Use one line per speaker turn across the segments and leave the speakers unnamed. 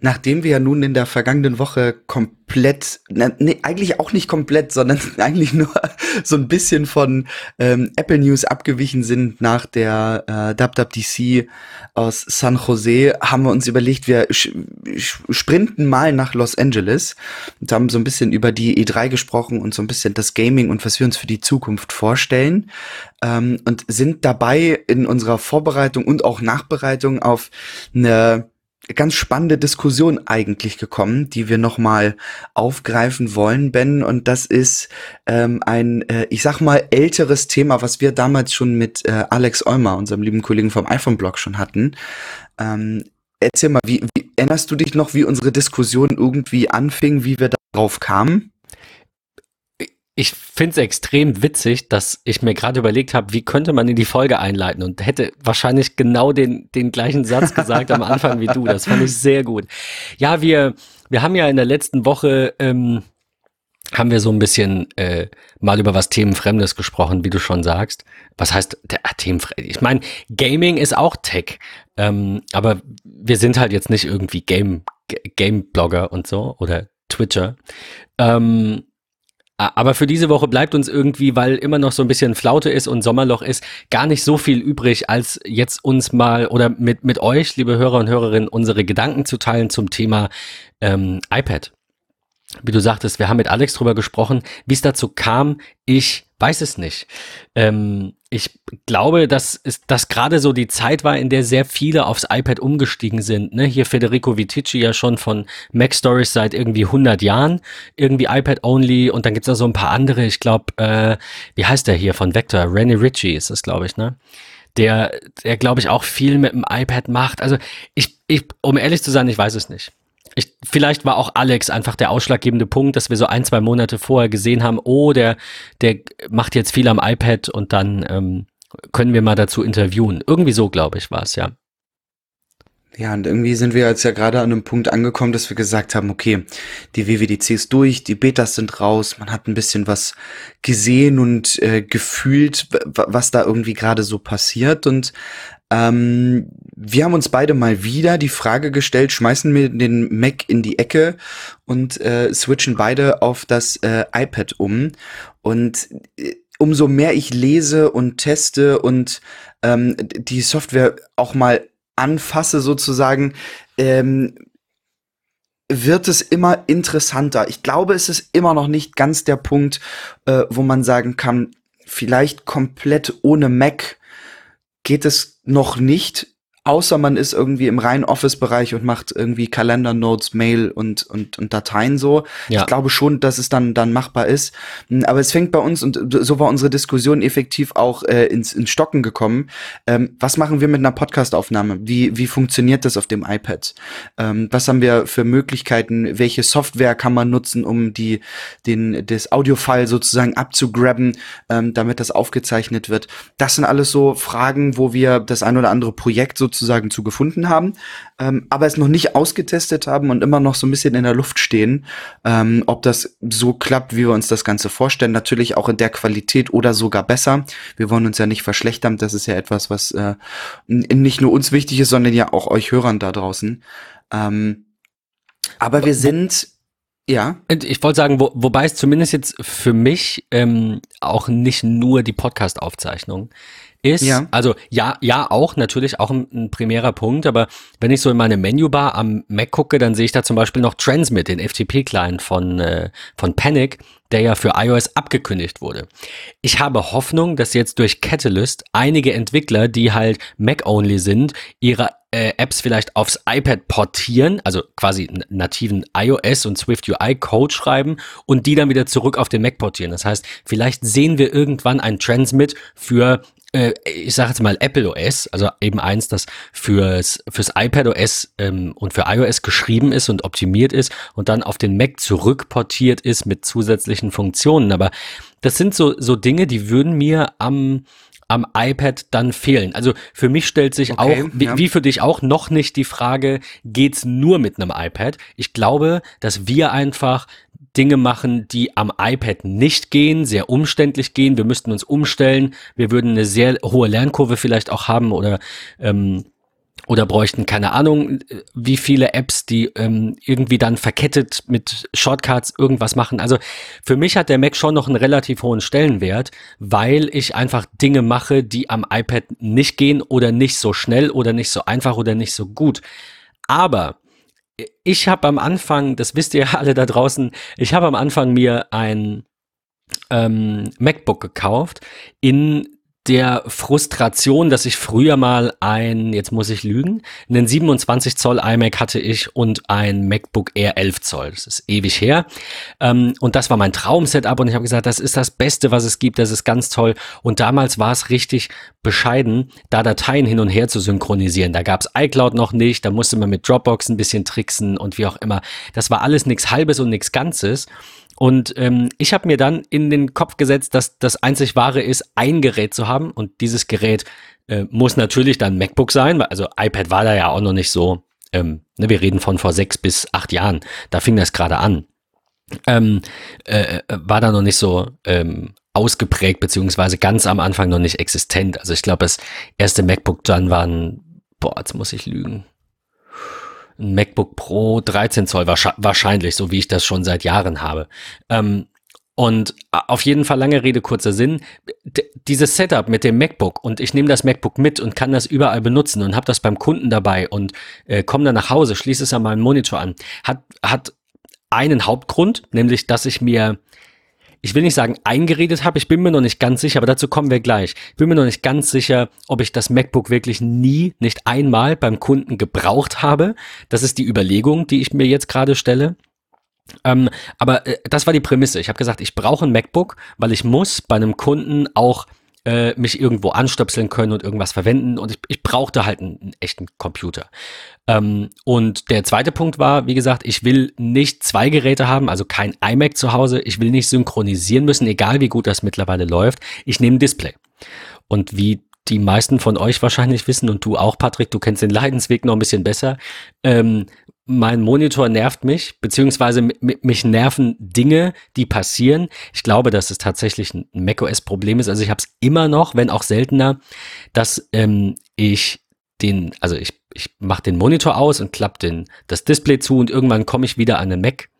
nachdem wir ja nun in der vergangenen Woche komplett, nee, eigentlich auch nicht komplett, sondern eigentlich nur so ein bisschen von ähm, Apple News abgewichen sind nach der äh, WWDC aus San Jose, haben wir uns überlegt, wir sprinten mal nach Los Angeles und haben so ein bisschen über die E3 gesprochen und so ein bisschen das Gaming und was wir uns für die Zukunft vorstellen ähm, und sind dabei in unserer Vorbereitung und auch Nachbereitung auf eine ganz spannende Diskussion eigentlich gekommen, die wir nochmal aufgreifen wollen, Ben. Und das ist ähm, ein, äh, ich sag mal, älteres Thema, was wir damals schon mit äh, Alex Eumer, unserem lieben Kollegen vom iPhone-Blog, schon hatten. Ähm, erzähl mal, wie, wie erinnerst du dich noch, wie unsere Diskussion irgendwie anfing, wie wir darauf kamen?
Ich finde es extrem witzig, dass ich mir gerade überlegt habe, wie könnte man in die Folge einleiten und hätte wahrscheinlich genau den, den gleichen Satz gesagt am Anfang wie du. Das fand ich sehr gut. Ja, wir, wir haben ja in der letzten Woche, ähm, haben wir so ein bisschen äh, mal über was Themenfremdes gesprochen, wie du schon sagst. Was heißt der ah, Themenfremd? Ich meine, Gaming ist auch Tech, ähm, aber wir sind halt jetzt nicht irgendwie Game Game Blogger und so oder Twitcher. Ähm, aber für diese Woche bleibt uns irgendwie, weil immer noch so ein bisschen Flaute ist und Sommerloch ist, gar nicht so viel übrig, als jetzt uns mal oder mit, mit euch, liebe Hörer und Hörerinnen, unsere Gedanken zu teilen zum Thema ähm, iPad. Wie du sagtest, wir haben mit Alex drüber gesprochen, wie es dazu kam. Ich weiß es nicht. Ähm, ich glaube, dass es dass gerade so die Zeit war, in der sehr viele aufs iPad umgestiegen sind. Ne? Hier Federico Vitici ja schon von Mac Stories seit irgendwie 100 Jahren, irgendwie iPad only und dann gibt's da so ein paar andere. Ich glaube, äh, wie heißt der hier von Vector? Rennie Ritchie ist das, glaube ich, ne? Der, der glaube ich auch viel mit dem iPad macht. Also ich, ich, um ehrlich zu sein, ich weiß es nicht. Ich, vielleicht war auch Alex einfach der ausschlaggebende Punkt, dass wir so ein, zwei Monate vorher gesehen haben, oh, der, der macht jetzt viel am iPad und dann ähm, können wir mal dazu interviewen. Irgendwie so, glaube ich, war es, ja.
Ja, und irgendwie sind wir jetzt ja gerade an einem Punkt angekommen, dass wir gesagt haben, okay, die WWDC ist durch, die Betas sind raus, man hat ein bisschen was gesehen und äh, gefühlt, was da irgendwie gerade so passiert. Und ähm, wir haben uns beide mal wieder die Frage gestellt, schmeißen wir den Mac in die Ecke und äh, switchen beide auf das äh, iPad um. Und äh, umso mehr ich lese und teste und ähm, die Software auch mal anfasse sozusagen, ähm, wird es immer interessanter. Ich glaube, es ist immer noch nicht ganz der Punkt, äh, wo man sagen kann, vielleicht komplett ohne Mac geht es noch nicht außer man ist irgendwie im reinen Office-Bereich und macht irgendwie Kalender, Notes, Mail und, und, und Dateien so. Ja. Ich glaube schon, dass es dann, dann machbar ist. Hm, aber es fängt bei uns, und so war unsere Diskussion effektiv auch äh, ins, ins Stocken gekommen. Ähm, was machen wir mit einer Podcast-Aufnahme? Wie, wie funktioniert das auf dem iPad? Ähm, was haben wir für Möglichkeiten? Welche Software kann man nutzen, um die, den, das Audio-File sozusagen abzugraben, ähm, damit das aufgezeichnet wird? Das sind alles so Fragen, wo wir das ein oder andere Projekt sozusagen sozusagen zu gefunden haben, ähm, aber es noch nicht ausgetestet haben und immer noch so ein bisschen in der Luft stehen, ähm, ob das so klappt, wie wir uns das Ganze vorstellen. Natürlich auch in der Qualität oder sogar besser. Wir wollen uns ja nicht verschlechtern. Das ist ja etwas, was äh, nicht nur uns wichtig ist, sondern ja auch euch Hörern da draußen. Ähm, aber wir sind ja.
Ich wollte sagen, wo, wobei es zumindest jetzt für mich ähm, auch nicht nur die Podcast-Aufzeichnung ist, ja. also ja, ja auch, natürlich auch ein, ein primärer Punkt, aber wenn ich so in meine Menübar am Mac gucke, dann sehe ich da zum Beispiel noch Transmit, den FTP-Client von, äh, von Panic, der ja für iOS abgekündigt wurde. Ich habe Hoffnung, dass jetzt durch Catalyst einige Entwickler, die halt Mac-only sind, ihre äh, Apps vielleicht aufs iPad portieren, also quasi nativen iOS und Swift UI Code schreiben und die dann wieder zurück auf den Mac portieren. Das heißt, vielleicht sehen wir irgendwann ein Transmit für äh, ich sage jetzt mal Apple OS, also eben eins, das fürs, fürs iPad OS ähm, und für iOS geschrieben ist und optimiert ist und dann auf den Mac zurückportiert ist mit zusätzlichen Funktionen. Aber das sind so, so Dinge, die würden mir am am iPad dann fehlen. Also für mich stellt sich okay, auch, wie, ja. wie, für dich auch, noch nicht die Frage, geht's nur mit einem iPad? Ich glaube, dass wir einfach Dinge machen, die am iPad nicht gehen, sehr umständlich gehen. Wir müssten uns umstellen. Wir würden eine sehr hohe Lernkurve vielleicht auch haben oder ähm, oder bräuchten keine Ahnung, wie viele Apps, die ähm, irgendwie dann verkettet mit Shortcuts irgendwas machen. Also für mich hat der Mac schon noch einen relativ hohen Stellenwert, weil ich einfach Dinge mache, die am iPad nicht gehen oder nicht so schnell oder nicht so einfach oder nicht so gut. Aber ich habe am Anfang, das wisst ihr alle da draußen, ich habe am Anfang mir ein ähm, MacBook gekauft in der Frustration, dass ich früher mal ein, jetzt muss ich lügen, einen 27 Zoll iMac hatte ich und ein MacBook Air 11 Zoll. Das ist ewig her. Ähm, und das war mein Traum-Setup und ich habe gesagt, das ist das Beste, was es gibt, das ist ganz toll. Und damals war es richtig bescheiden, da Dateien hin und her zu synchronisieren. Da gab es iCloud noch nicht, da musste man mit Dropbox ein bisschen tricksen und wie auch immer. Das war alles nichts Halbes und nichts Ganzes. Und ähm, ich habe mir dann in den Kopf gesetzt, dass das einzig wahre ist, ein Gerät zu haben. Und dieses Gerät äh, muss natürlich dann MacBook sein, also iPad war da ja auch noch nicht so. Ähm, ne, wir reden von vor sechs bis acht Jahren. Da fing das gerade an. Ähm, äh, war da noch nicht so ähm, ausgeprägt, beziehungsweise ganz am Anfang noch nicht existent. Also ich glaube, das erste MacBook dann waren, boah, jetzt muss ich lügen, ein MacBook Pro 13 Zoll wahrscheinlich, so wie ich das schon seit Jahren habe. Ähm, und auf jeden Fall lange Rede, kurzer Sinn. Dieses Setup mit dem MacBook und ich nehme das MacBook mit und kann das überall benutzen und habe das beim Kunden dabei und äh, komme dann nach Hause, schließe es an meinen Monitor an, hat, hat einen Hauptgrund, nämlich dass ich mir ich will nicht sagen eingeredet habe, ich bin mir noch nicht ganz sicher, aber dazu kommen wir gleich. Ich bin mir noch nicht ganz sicher, ob ich das MacBook wirklich nie, nicht einmal beim Kunden gebraucht habe. Das ist die Überlegung, die ich mir jetzt gerade stelle. Ähm, aber äh, das war die Prämisse. Ich habe gesagt, ich brauche ein MacBook, weil ich muss bei einem Kunden auch äh, mich irgendwo anstöpseln können und irgendwas verwenden. Und ich, ich brauchte halt einen, einen echten Computer. Ähm, und der zweite Punkt war, wie gesagt, ich will nicht zwei Geräte haben, also kein iMac zu Hause. Ich will nicht synchronisieren müssen, egal wie gut das mittlerweile läuft. Ich nehme Display. Und wie die meisten von euch wahrscheinlich wissen und du auch, Patrick, du kennst den Leidensweg noch ein bisschen besser. Ähm, mein Monitor nervt mich, beziehungsweise mich nerven Dinge, die passieren. Ich glaube, dass es tatsächlich ein macOS-Problem ist. Also ich habe es immer noch, wenn auch seltener, dass ähm, ich den, also ich, ich mache den Monitor aus und klappe den das Display zu und irgendwann komme ich wieder an den Mac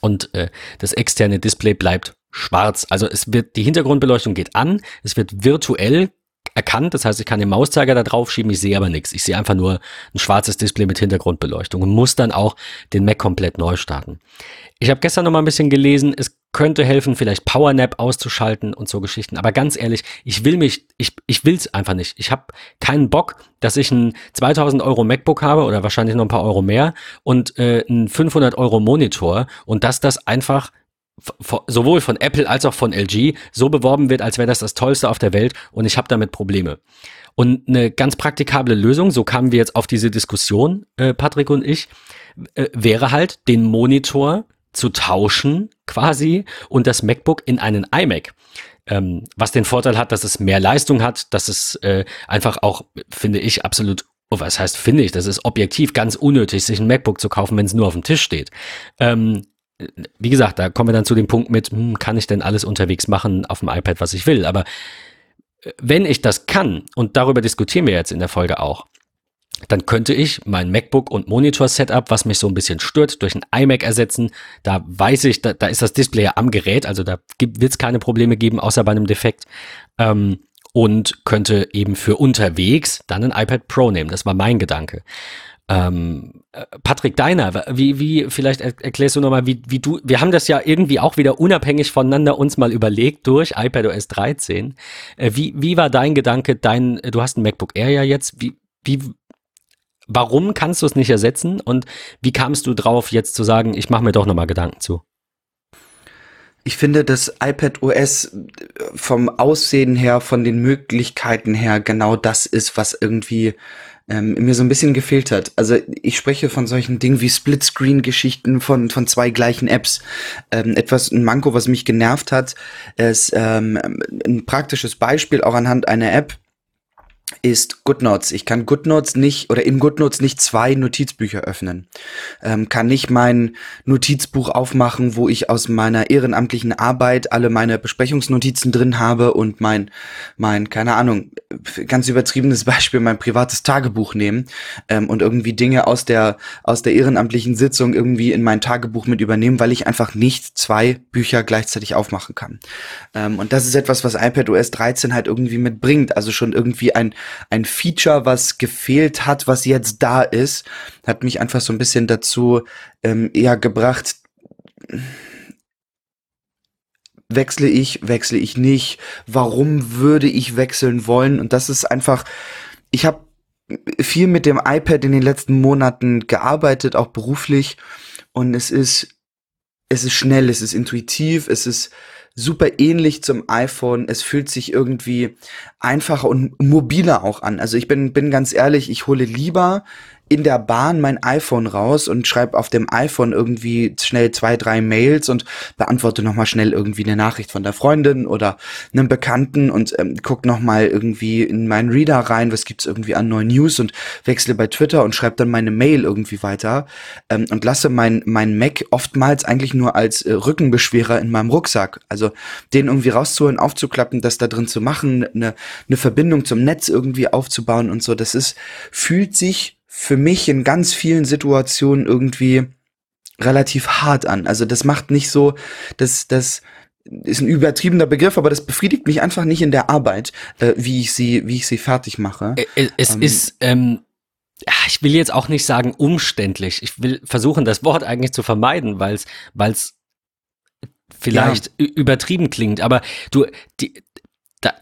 und äh, das externe Display bleibt schwarz. Also es wird die Hintergrundbeleuchtung geht an, es wird virtuell erkannt. Das heißt, ich kann den Mauszeiger da drauf schieben, ich sehe aber nichts. Ich sehe einfach nur ein schwarzes Display mit Hintergrundbeleuchtung und muss dann auch den Mac komplett neu starten. Ich habe gestern noch mal ein bisschen gelesen, es könnte helfen, vielleicht PowerNap auszuschalten und so Geschichten. Aber ganz ehrlich, ich will mich, ich, ich will's einfach nicht. Ich habe keinen Bock, dass ich ein 2000 Euro MacBook habe oder wahrscheinlich noch ein paar Euro mehr und äh, ein 500 Euro Monitor und dass das einfach sowohl von Apple als auch von LG so beworben wird, als wäre das das Tollste auf der Welt und ich habe damit Probleme. Und eine ganz praktikable Lösung, so kamen wir jetzt auf diese Diskussion, äh, Patrick und ich, äh, wäre halt, den Monitor zu tauschen quasi und das MacBook in einen iMac. Ähm, was den Vorteil hat, dass es mehr Leistung hat, dass es äh, einfach auch, finde ich, absolut Oh, was heißt, finde ich, das ist objektiv ganz unnötig, sich ein MacBook zu kaufen, wenn es nur auf dem Tisch steht. Ähm, wie gesagt, da kommen wir dann zu dem Punkt mit, hm, kann ich denn alles unterwegs machen auf dem iPad, was ich will? Aber äh, wenn ich das kann, und darüber diskutieren wir jetzt in der Folge auch, dann könnte ich mein MacBook und Monitor-Setup, was mich so ein bisschen stört, durch ein iMac ersetzen. Da weiß ich, da, da ist das Display ja am Gerät, also da wird es keine Probleme geben, außer bei einem Defekt. Ähm, und könnte eben für unterwegs dann ein iPad Pro nehmen. Das war mein Gedanke. Ähm, äh, Patrick Deiner, wie, wie, vielleicht erklärst du nochmal, wie, wie du, wir haben das ja irgendwie auch wieder unabhängig voneinander uns mal überlegt durch iPadOS 13. Äh, wie, wie war dein Gedanke, dein, du hast ein MacBook Air ja jetzt, wie, wie, warum kannst du es nicht ersetzen und wie kamst du drauf, jetzt zu sagen, ich mache mir doch nochmal Gedanken zu?
Ich finde, dass iPad OS vom Aussehen her, von den Möglichkeiten her genau das ist, was irgendwie ähm, mir so ein bisschen gefehlt hat. Also ich spreche von solchen Dingen wie Splitscreen-Geschichten von, von zwei gleichen Apps. Ähm, etwas, ein Manko, was mich genervt hat, ist ähm, ein praktisches Beispiel auch anhand einer App, ist GoodNotes. Ich kann GoodNotes nicht oder in GoodNotes nicht zwei Notizbücher öffnen. Ähm, kann nicht mein Notizbuch aufmachen, wo ich aus meiner ehrenamtlichen Arbeit alle meine Besprechungsnotizen drin habe und mein, mein, keine Ahnung, ganz übertriebenes Beispiel, mein privates Tagebuch nehmen ähm, und irgendwie Dinge aus der, aus der ehrenamtlichen Sitzung irgendwie in mein Tagebuch mit übernehmen, weil ich einfach nicht zwei Bücher gleichzeitig aufmachen kann. Ähm, und das ist etwas, was iPadOS 13 halt irgendwie mitbringt. Also schon irgendwie ein ein Feature, was gefehlt hat, was jetzt da ist, hat mich einfach so ein bisschen dazu ähm, eher gebracht, wechsle ich, wechsle ich nicht, warum würde ich wechseln wollen? Und das ist einfach, ich habe viel mit dem iPad in den letzten Monaten gearbeitet, auch beruflich. Und es ist, es ist schnell, es ist intuitiv, es ist super ähnlich zum iPhone. Es fühlt sich irgendwie einfacher und mobiler auch an. Also ich bin, bin ganz ehrlich, ich hole lieber in der Bahn mein iPhone raus und schreibe auf dem iPhone irgendwie schnell zwei, drei Mails und beantworte nochmal schnell irgendwie eine Nachricht von der Freundin oder einem Bekannten und ähm, guck nochmal irgendwie in meinen Reader rein, was gibt's irgendwie an neuen News und wechsle bei Twitter und schreibe dann meine Mail irgendwie weiter ähm, und lasse mein, mein Mac oftmals eigentlich nur als äh, Rückenbeschwerer in meinem Rucksack. Also den irgendwie rauszuholen, aufzuklappen, das da drin zu machen, eine, eine Verbindung zum Netz irgendwie aufzubauen und so, das ist, fühlt sich für mich in ganz vielen Situationen irgendwie relativ hart an. Also das macht nicht so, das, das ist ein übertriebener Begriff, aber das befriedigt mich einfach nicht in der Arbeit, äh, wie ich sie, wie ich sie fertig mache.
Es, es ähm, ist, ähm, ich will jetzt auch nicht sagen umständlich. Ich will versuchen, das Wort eigentlich zu vermeiden, weil es, weil es vielleicht ja. übertrieben klingt. Aber du, die,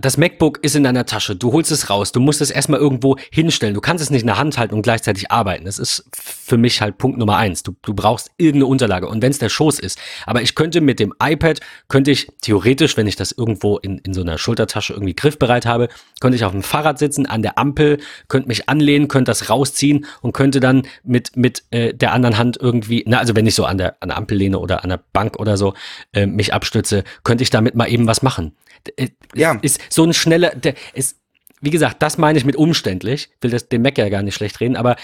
das MacBook ist in deiner Tasche, du holst es raus, du musst es erstmal irgendwo hinstellen, du kannst es nicht in der Hand halten und gleichzeitig arbeiten. Das ist für mich halt Punkt Nummer eins. Du, du brauchst irgendeine Unterlage und wenn es der Schoß ist. Aber ich könnte mit dem iPad, könnte ich theoretisch, wenn ich das irgendwo in, in so einer Schultertasche irgendwie griffbereit habe, könnte ich auf dem Fahrrad sitzen, an der Ampel, könnte mich anlehnen, könnte das rausziehen und könnte dann mit, mit äh, der anderen Hand irgendwie, na, also wenn ich so an der, an der Ampel lehne oder an der Bank oder so äh, mich abstütze, könnte ich damit mal eben was machen. Äh, ja. Ist so ein schneller, der ist, wie gesagt, das meine ich mit umständlich. Will das dem Mac ja gar nicht schlecht reden, aber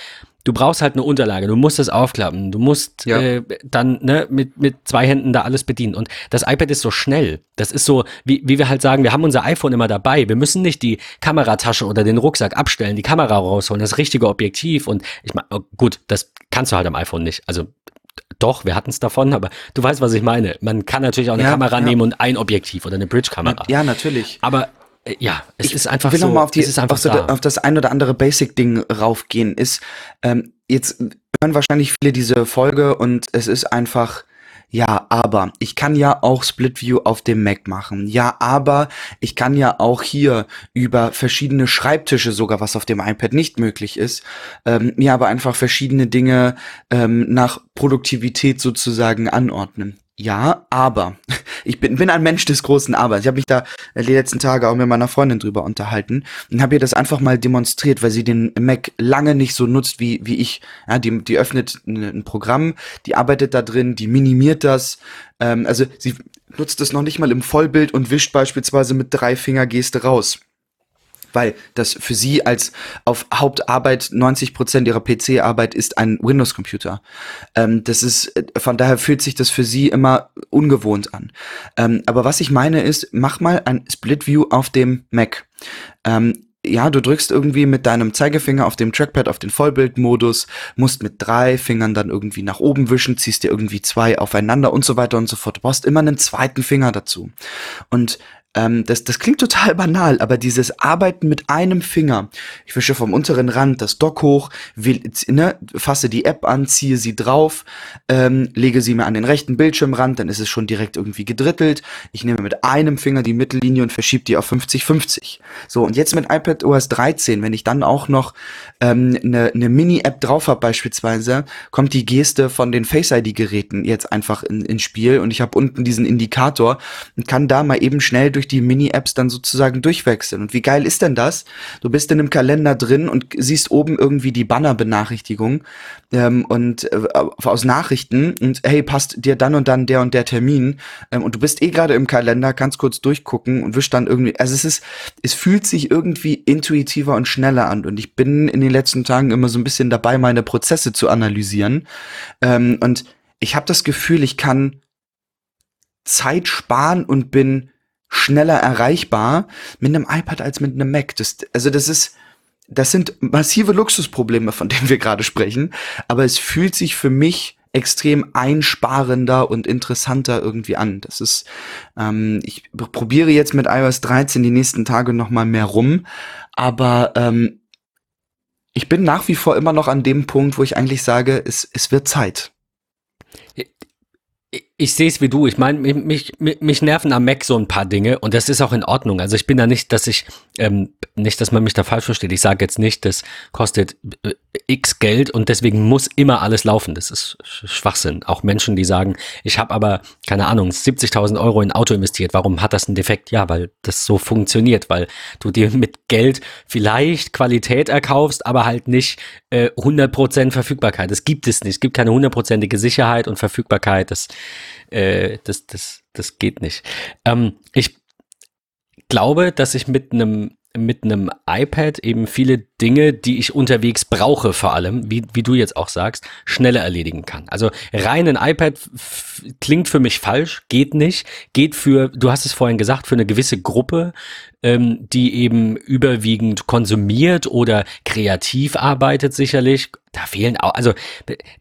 du brauchst halt eine Unterlage, du musst es aufklappen, du musst ja. äh, dann ne, mit, mit zwei Händen da alles bedienen. Und das iPad ist so schnell. Das ist so, wie, wie wir halt sagen, wir haben unser iPhone immer dabei. Wir müssen nicht die Kameratasche oder den Rucksack abstellen, die Kamera rausholen, das richtige Objektiv. Und ich meine, oh, gut, das kannst du halt am iPhone nicht. Also doch, wir hatten es davon, aber du weißt, was ich meine. Man kann natürlich auch eine ja, Kamera ja. nehmen und ein Objektiv oder eine Bridge-Kamera.
Ja, natürlich.
Aber äh, ja, es
ich
ist einfach
will
so.
Noch mal auf, die, auf, so da. auf das ein oder andere Basic-Ding raufgehen. Ist ähm, jetzt hören wahrscheinlich viele diese Folge und es ist einfach ja, aber ich kann ja auch Split View auf dem Mac machen. Ja, aber ich kann ja auch hier über verschiedene Schreibtische sogar, was auf dem iPad nicht möglich ist, ähm, mir aber einfach verschiedene Dinge ähm, nach Produktivität sozusagen anordnen. Ja, aber ich bin, bin ein Mensch des großen Abers. Ich habe mich da die letzten Tage auch mit meiner Freundin drüber unterhalten und habe ihr das einfach mal demonstriert, weil sie den Mac lange nicht so nutzt wie, wie ich. Ja, die, die öffnet ein Programm, die arbeitet da drin, die minimiert das. Ähm, also sie nutzt es noch nicht mal im Vollbild und wischt beispielsweise mit drei Finger Geste raus weil das für sie als auf Hauptarbeit 90 Prozent ihrer PC-Arbeit ist ein Windows-Computer. Ähm, das ist, von daher fühlt sich das für sie immer ungewohnt an. Ähm, aber was ich meine ist, mach mal ein Split View auf dem Mac. Ähm, ja, du drückst irgendwie mit deinem Zeigefinger auf dem Trackpad auf den Vollbildmodus, musst mit drei Fingern dann irgendwie nach oben wischen, ziehst dir irgendwie zwei aufeinander und so weiter und so fort. Du brauchst immer einen zweiten Finger dazu. Und ähm, das, das klingt total banal, aber dieses Arbeiten mit einem Finger. Ich wische vom unteren Rand das Dock hoch, will, ne, fasse die App an, ziehe sie drauf, ähm, lege sie mir an den rechten Bildschirmrand, dann ist es schon direkt irgendwie gedrittelt. Ich nehme mit einem Finger die Mittellinie und verschiebe die auf 50-50. So, und jetzt mit iPad OS 13, wenn ich dann auch noch ähm, eine, eine Mini-App drauf habe beispielsweise, kommt die Geste von den Face-ID-Geräten jetzt einfach in, ins Spiel und ich habe unten diesen Indikator und kann da mal eben schnell durch durch die Mini-Apps dann sozusagen durchwechseln. Und wie geil ist denn das? Du bist in einem Kalender drin und siehst oben irgendwie die Banner-Benachrichtigung ähm, und äh, aus Nachrichten und hey, passt dir dann und dann der und der Termin ähm, und du bist eh gerade im Kalender, kannst kurz durchgucken und wisch dann irgendwie, also es ist, es fühlt sich irgendwie intuitiver und schneller an und ich bin in den letzten Tagen immer so ein bisschen dabei, meine Prozesse zu analysieren ähm, und ich habe das Gefühl, ich kann Zeit sparen und bin schneller erreichbar mit einem iPad als mit einem Mac. Das, also das ist, das sind massive Luxusprobleme, von denen wir gerade sprechen. Aber es fühlt sich für mich extrem einsparender und interessanter irgendwie an. Das ist, ähm, ich probiere jetzt mit iOS 13 die nächsten Tage noch mal mehr rum, aber ähm, ich bin nach wie vor immer noch an dem Punkt, wo ich eigentlich sage, es, es wird Zeit
ich sehe es wie du. Ich meine, mich, mich, mich nerven am Mac so ein paar Dinge und das ist auch in Ordnung. Also ich bin da nicht, dass ich, ähm, nicht, dass man mich da falsch versteht. Ich sage jetzt nicht, das kostet äh, x Geld und deswegen muss immer alles laufen. Das ist Schwachsinn. Auch Menschen, die sagen, ich habe aber, keine Ahnung, 70.000 Euro in Auto investiert. Warum hat das einen Defekt? Ja, weil das so funktioniert, weil du dir mit Geld vielleicht Qualität erkaufst, aber halt nicht äh, 100% Verfügbarkeit. Das gibt es nicht. Es gibt keine hundertprozentige Sicherheit und Verfügbarkeit. Das äh, das, das, das geht nicht. Ähm, ich glaube, dass ich mit einem mit einem iPad eben viele Dinge, die ich unterwegs brauche, vor allem, wie, wie du jetzt auch sagst, schneller erledigen kann. Also rein ein iPad klingt für mich falsch, geht nicht, geht für, du hast es vorhin gesagt, für eine gewisse Gruppe, ähm, die eben überwiegend konsumiert oder kreativ arbeitet sicherlich, da fehlen auch, also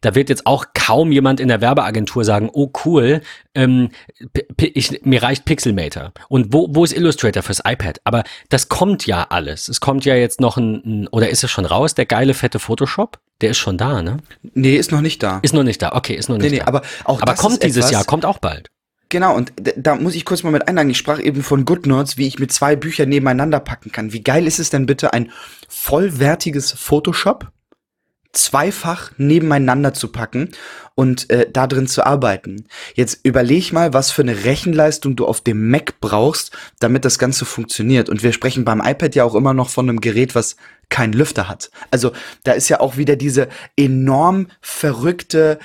da wird jetzt auch kaum jemand in der Werbeagentur sagen, oh cool, ähm, ich, mir reicht Pixelmator. Und wo, wo ist Illustrator fürs iPad? Aber das kommt ja alles. Es kommt ja jetzt noch ein, ein oder ist es schon raus, der geile fette Photoshop? Der ist schon da, ne?
Nee, ist noch nicht da.
Ist noch nicht da, okay, ist noch nicht nee, nee, da.
Aber, auch
aber kommt dieses Jahr, kommt auch bald.
Genau, und da muss ich kurz mal mit einladen. Ich sprach eben von GoodNotes, wie ich mit zwei Büchern nebeneinander packen kann. Wie geil ist es denn bitte, ein vollwertiges Photoshop zweifach nebeneinander zu packen und äh, da drin zu arbeiten. Jetzt überleg mal, was für eine Rechenleistung du auf dem Mac brauchst, damit das Ganze funktioniert. Und wir sprechen beim iPad ja auch immer noch von einem Gerät, was keinen Lüfter hat. Also da ist ja auch wieder diese enorm verrückte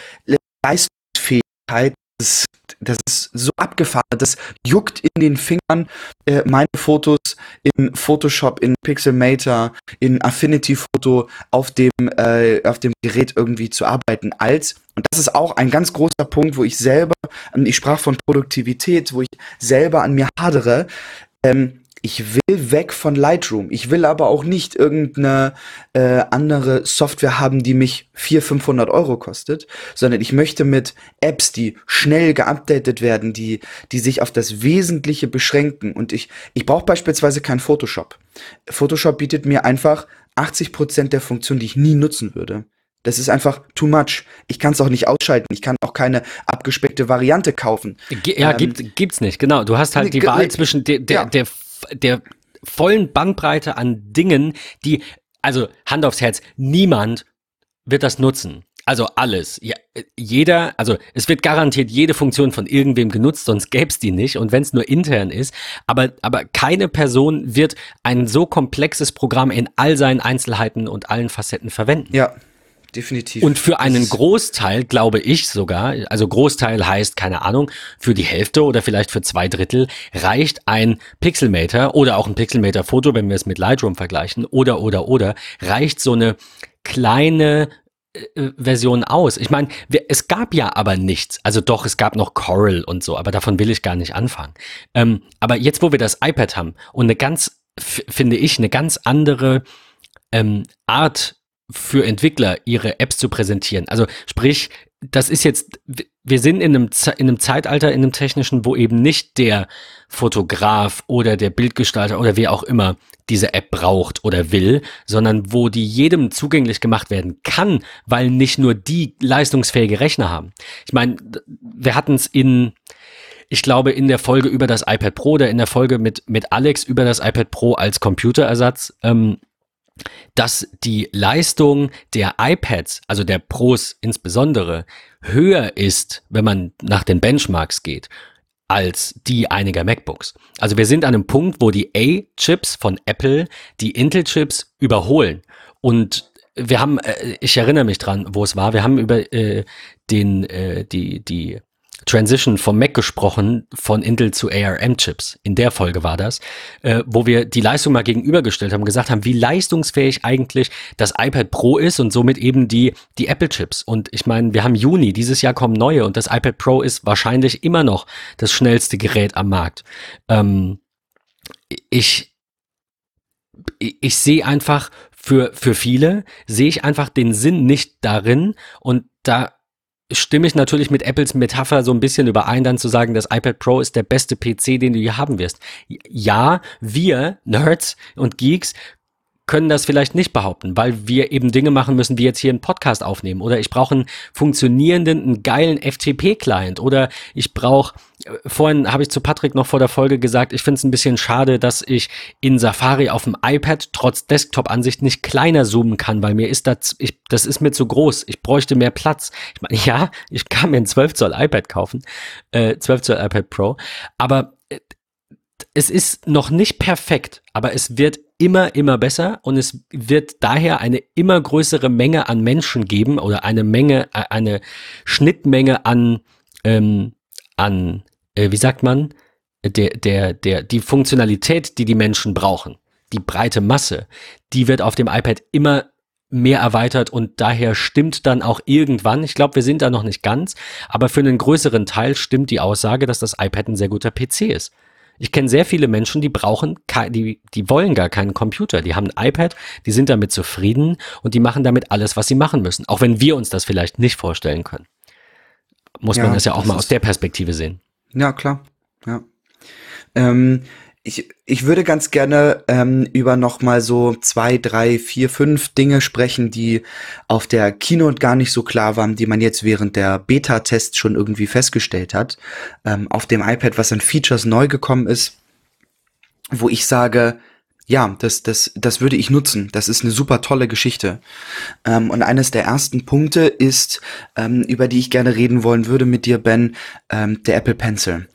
Leistungsfähigkeit das, das ist so abgefahren, das juckt in den Fingern, äh, meine Fotos in Photoshop, in Pixelmator, in Affinity Photo auf dem, äh, auf dem Gerät irgendwie zu arbeiten als, und das ist auch ein ganz großer Punkt, wo ich selber, ich sprach von Produktivität, wo ich selber an mir hadere, ähm, ich will weg von Lightroom. Ich will aber auch nicht irgendeine äh, andere Software haben, die mich 400, 500 Euro kostet, sondern ich möchte mit Apps, die schnell geupdatet werden, die, die sich auf das Wesentliche beschränken. Und ich, ich brauche beispielsweise kein Photoshop. Photoshop bietet mir einfach 80 Prozent der Funktionen, die ich nie nutzen würde. Das ist einfach too much. Ich kann es auch nicht ausschalten. Ich kann auch keine abgespeckte Variante kaufen.
Ja, ähm, gibt, gibt's nicht. Genau. Du hast halt die Wahl zwischen der, der, ja. der der vollen Bandbreite an Dingen, die, also Hand aufs Herz, niemand wird das nutzen. Also alles. Ja, jeder, also es wird garantiert jede Funktion von irgendwem genutzt, sonst gäbe es die nicht. Und wenn es nur intern ist, aber, aber keine Person wird ein so komplexes Programm in all seinen Einzelheiten und allen Facetten verwenden.
Ja, definitiv.
Und für einen Großteil, glaube ich sogar, also Großteil heißt, keine Ahnung, für die Hälfte oder vielleicht für zwei Drittel reicht ein Pixelmator oder auch ein Pixelmator-Foto, wenn wir es mit Lightroom vergleichen, oder, oder, oder, reicht so eine kleine äh, Version aus. Ich meine, es gab ja aber nichts. Also doch, es gab noch Coral und so, aber davon will ich gar nicht anfangen. Ähm, aber jetzt, wo wir das iPad haben und eine ganz, finde ich, eine ganz andere ähm, Art für Entwickler, ihre Apps zu präsentieren. Also sprich, das ist jetzt, wir sind in einem, in einem Zeitalter, in einem technischen, wo eben nicht der Fotograf oder der Bildgestalter oder wer auch immer diese App braucht oder will, sondern wo die jedem zugänglich gemacht werden kann, weil nicht nur die leistungsfähige Rechner haben. Ich meine, wir hatten es in, ich glaube, in der Folge über das iPad Pro oder in der Folge mit, mit Alex über das iPad Pro als Computerersatz, ähm, dass die Leistung der iPads, also der Pros insbesondere, höher ist, wenn man nach den Benchmarks geht, als die einiger MacBooks. Also wir sind an einem Punkt, wo die A-Chips von Apple die Intel-Chips überholen. Und wir haben, äh, ich erinnere mich dran, wo es war, wir haben über äh, den, äh, die, die Transition vom Mac gesprochen, von Intel zu ARM-Chips. In der Folge war das, äh, wo wir die Leistung mal gegenübergestellt haben, gesagt haben, wie leistungsfähig eigentlich das iPad Pro ist und somit eben die, die Apple-Chips. Und ich meine, wir haben Juni, dieses Jahr kommen neue und das iPad Pro ist wahrscheinlich immer noch das schnellste Gerät am Markt. Ähm, ich, ich, sehe einfach, für, für viele sehe ich einfach den Sinn nicht darin und da stimme ich natürlich mit Apples Metapher so ein bisschen überein, dann zu sagen, das iPad Pro ist der beste PC, den du hier haben wirst. Ja, wir, Nerds und Geeks, können das vielleicht nicht behaupten, weil wir eben Dinge machen müssen, wie jetzt hier einen Podcast aufnehmen. Oder ich brauche einen funktionierenden, einen geilen FTP-Client. Oder ich brauche, äh, vorhin habe ich zu Patrick noch vor der Folge gesagt, ich finde es ein bisschen schade, dass ich in Safari auf dem iPad trotz Desktop-Ansicht nicht kleiner zoomen kann, weil mir ist das, ich, das ist mir zu groß. Ich bräuchte mehr Platz. Ich meine, ja, ich kann mir ein 12 Zoll iPad kaufen, äh, 12 Zoll iPad Pro, aber äh, es ist noch nicht perfekt, aber es wird immer, immer besser und es wird daher eine immer größere Menge an Menschen geben oder eine Menge, äh, eine Schnittmenge an, ähm, an, äh, wie sagt man, der, der, der, die Funktionalität, die die Menschen brauchen, die breite Masse, die wird auf dem iPad immer mehr erweitert und daher stimmt dann auch irgendwann, ich glaube, wir sind da noch nicht ganz, aber für einen größeren Teil stimmt die Aussage, dass das iPad ein sehr guter PC ist. Ich kenne sehr viele Menschen, die brauchen, die, die wollen gar keinen Computer. Die haben ein iPad, die sind damit zufrieden und die machen damit alles, was sie machen müssen. Auch wenn wir uns das vielleicht nicht vorstellen können. Muss ja, man das ja auch das mal aus der Perspektive sehen.
Ja, klar. Ja. Ähm, ich, ich würde ganz gerne ähm, über noch mal so zwei, drei, vier, fünf Dinge sprechen, die auf der Keynote gar nicht so klar waren, die man jetzt während der Beta-Tests schon irgendwie festgestellt hat. Ähm, auf dem iPad, was an Features neu gekommen ist, wo ich sage, ja, das, das, das würde ich nutzen. Das ist eine super tolle Geschichte. Ähm, und eines der ersten Punkte ist, ähm, über die ich gerne reden wollen würde mit dir, Ben, ähm, der Apple Pencil.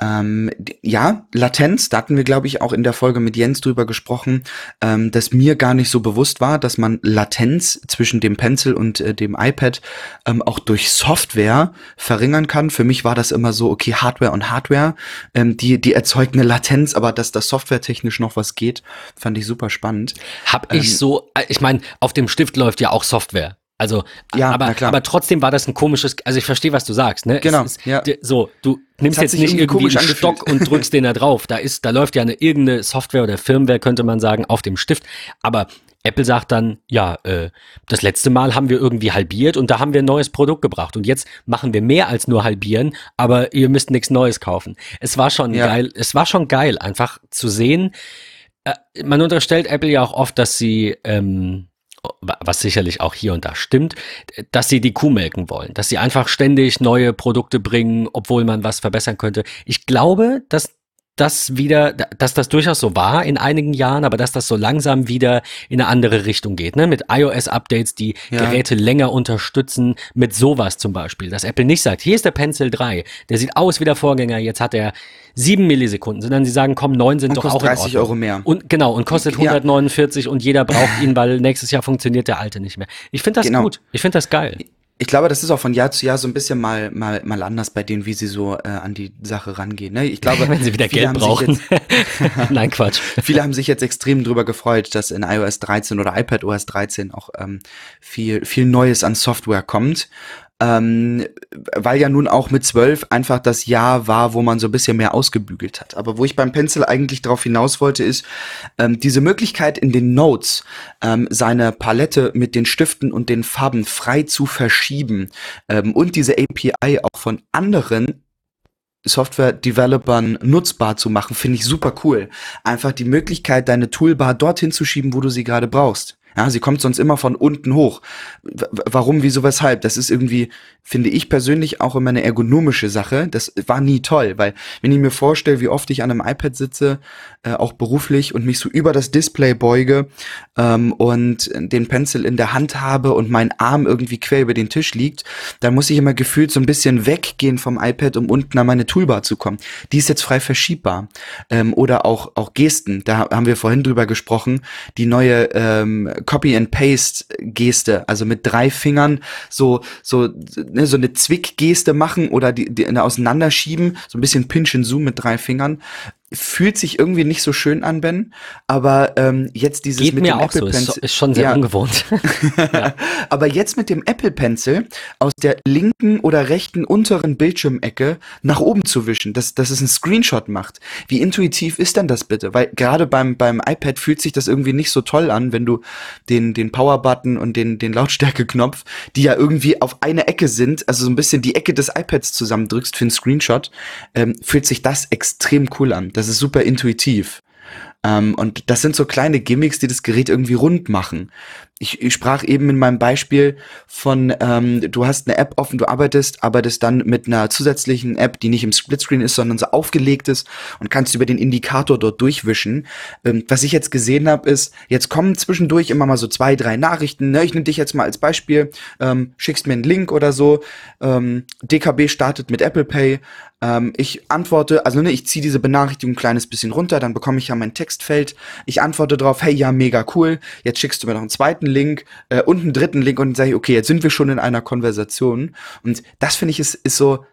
Ähm, ja, Latenz, da hatten wir, glaube ich, auch in der Folge mit Jens drüber gesprochen, ähm, dass mir gar nicht so bewusst war, dass man Latenz zwischen dem Pencil und äh, dem iPad ähm, auch durch Software verringern kann. Für mich war das immer so, okay, Hardware und Hardware, ähm, die, die erzeugt eine Latenz, aber dass das softwaretechnisch noch was geht, fand ich super spannend.
Hab ich ähm, so, äh, ich meine, auf dem Stift läuft ja auch Software. Also, ja, aber, aber trotzdem war das ein komisches, also ich verstehe, was du sagst, ne?
Genau.
Ist,
ja.
So, du nimmst jetzt nicht irgendwie, irgendwie einen Stock und drückst den da drauf. Da ist, da läuft ja eine irgendeine Software oder Firmware, könnte man sagen, auf dem Stift. Aber Apple sagt dann, ja, äh, das letzte Mal haben wir irgendwie halbiert und da haben wir ein neues Produkt gebracht und jetzt machen wir mehr als nur halbieren, aber ihr müsst nichts Neues kaufen. Es war schon ja. geil, es war schon geil, einfach zu sehen. Äh, man unterstellt Apple ja auch oft, dass sie ähm, was sicherlich auch hier und da stimmt, dass sie die Kuh melken wollen, dass sie einfach ständig neue Produkte bringen, obwohl man was verbessern könnte. Ich glaube, dass das wieder, dass das durchaus so war in einigen Jahren, aber dass das so langsam wieder in eine andere Richtung geht, ne? Mit iOS-Updates, die ja. Geräte länger unterstützen, mit sowas zum Beispiel, dass Apple nicht sagt, hier ist der Pencil 3, der sieht aus wie der Vorgänger, jetzt hat er sieben Millisekunden, sondern sie sagen, komm, neun sind und doch auch
30 Euro mehr.
Und genau, und kostet 149 ja. und jeder braucht ihn, weil nächstes Jahr funktioniert der alte nicht mehr. Ich finde das genau. gut. Ich finde das geil
ich glaube, das ist auch von Jahr zu Jahr so ein bisschen mal mal mal anders bei denen, wie sie so äh, an die Sache rangehen. Ne? Ich glaube,
wenn sie wieder Geld brauchen.
Jetzt, Nein, Quatsch. Viele haben sich jetzt extrem drüber gefreut, dass in iOS 13 oder iPadOS 13 auch ähm, viel viel Neues an Software kommt ähm, weil ja nun auch mit zwölf einfach das Jahr war, wo man so ein bisschen mehr ausgebügelt hat. Aber wo ich beim Pencil eigentlich darauf hinaus wollte, ist ähm, diese Möglichkeit in den Notes ähm, seine Palette mit den Stiften und den Farben frei zu verschieben ähm, und diese API auch von anderen Software-Developern nutzbar zu machen, finde ich super cool. Einfach die Möglichkeit, deine Toolbar dorthin zu schieben, wo du sie gerade brauchst. Ja, sie kommt sonst immer von unten hoch. W warum, wieso, weshalb? Das ist irgendwie, finde ich persönlich auch immer eine ergonomische Sache. Das war nie toll, weil wenn ich mir vorstelle, wie oft ich an einem iPad sitze, äh, auch beruflich und mich so über das Display beuge ähm, und den Pencil in der Hand habe und mein Arm irgendwie quer über den Tisch liegt, dann muss ich immer gefühlt so ein bisschen weggehen vom iPad, um unten an meine Toolbar zu kommen. Die ist jetzt frei verschiebbar. Ähm, oder auch, auch Gesten, da haben wir vorhin drüber gesprochen, die neue ähm, Copy-and-Paste-Geste, also mit drei Fingern so, so, ne, so eine Zwick-Geste machen oder die, die auseinanderschieben, so ein bisschen Pinch and Zoom mit drei Fingern fühlt sich irgendwie nicht so schön an, Ben. Aber ähm, jetzt dieses
Geht
mit
mir
dem
auch
Apple
so, ist,
Pencil.
ist schon sehr
Ja.
ungewohnt. Ja.
Aber jetzt mit dem Apple Pencil aus der linken oder rechten unteren Bildschirmecke nach oben zu wischen, dass, dass es einen Screenshot macht. Wie intuitiv ist denn das bitte? Weil gerade beim, beim iPad fühlt sich das irgendwie nicht so toll an, wenn du den, den Power-Button und den, den Lautstärke-Knopf, die ja irgendwie auf eine Ecke sind, also so ein bisschen die Ecke des iPads zusammendrückst für einen Screenshot, ähm, fühlt sich das extrem cool an. Das ist super intuitiv. Ähm, und das sind so kleine Gimmicks, die das Gerät irgendwie rund machen. Ich, ich sprach eben in meinem Beispiel von, ähm, du hast eine App offen, du arbeitest, arbeitest dann mit einer zusätzlichen App, die nicht im Splitscreen ist, sondern so aufgelegt ist und kannst über den Indikator dort durchwischen. Ähm, was ich jetzt gesehen habe, ist, jetzt kommen zwischendurch immer mal so zwei, drei Nachrichten. Ne? Ich nehme dich jetzt mal als Beispiel, ähm, schickst mir einen Link oder so. Ähm, DKB startet mit Apple Pay. Ähm, ich antworte, also ne, ich ziehe diese Benachrichtigung ein kleines bisschen runter, dann bekomme ich ja mein Textfeld. Ich antworte drauf, hey, ja, mega cool. Jetzt schickst du mir noch einen zweiten Link äh, und einen dritten Link und dann sage ich, okay, jetzt sind wir schon in einer Konversation. Und das finde ich ist, ist so,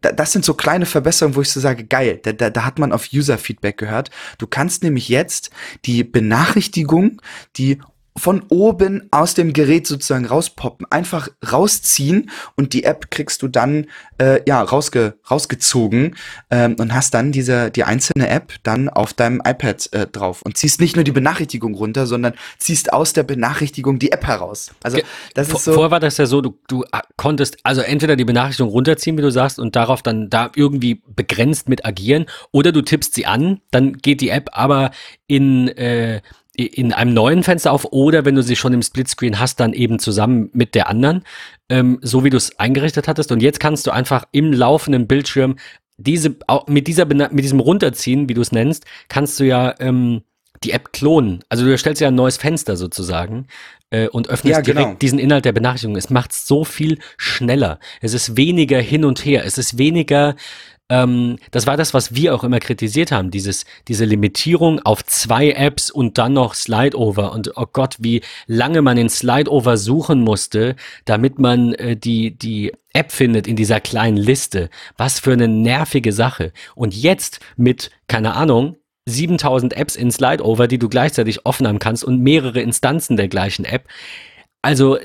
da, das sind so kleine Verbesserungen, wo ich so sage, geil, da, da, da hat man auf User-Feedback gehört. Du kannst nämlich jetzt die Benachrichtigung, die von oben aus dem Gerät sozusagen rauspoppen, einfach rausziehen und die App kriegst du dann äh, ja rausge rausgezogen ähm, und hast dann diese die einzelne App dann auf deinem iPad äh, drauf und ziehst nicht nur die Benachrichtigung runter, sondern ziehst aus der Benachrichtigung die App heraus. Also das
Vor-
ist so
Vorher war das ja so, du, du ah, konntest also entweder die Benachrichtigung runterziehen, wie du sagst, und darauf dann da irgendwie begrenzt mit agieren, oder du tippst sie an, dann geht die App aber in, äh, in einem neuen Fenster auf, oder wenn du sie schon im Splitscreen hast, dann eben zusammen mit der anderen, ähm, so wie du es eingerichtet hattest. Und jetzt kannst du einfach im laufenden Bildschirm diese, mit dieser, mit diesem Runterziehen, wie du es nennst, kannst du ja ähm, die App klonen. Also du stellst ja ein neues Fenster sozusagen äh, und öffnest
Ja, genau.
direkt diesen Inhalt der Benachrichtigung. Es macht so viel schneller. Es ist weniger hin und her. Es ist weniger, ähm, das war das, was wir auch immer kritisiert haben, dieses, diese Limitierung auf zwei Apps und dann noch Slideover. Und oh Gott, wie lange man in Slideover suchen musste, damit man äh, die, die App findet in dieser kleinen Liste. Was für eine nervige Sache. Und jetzt mit, keine Ahnung, 7000 Apps in Slideover, die du gleichzeitig offen haben kannst und mehrere Instanzen der gleichen App. Also,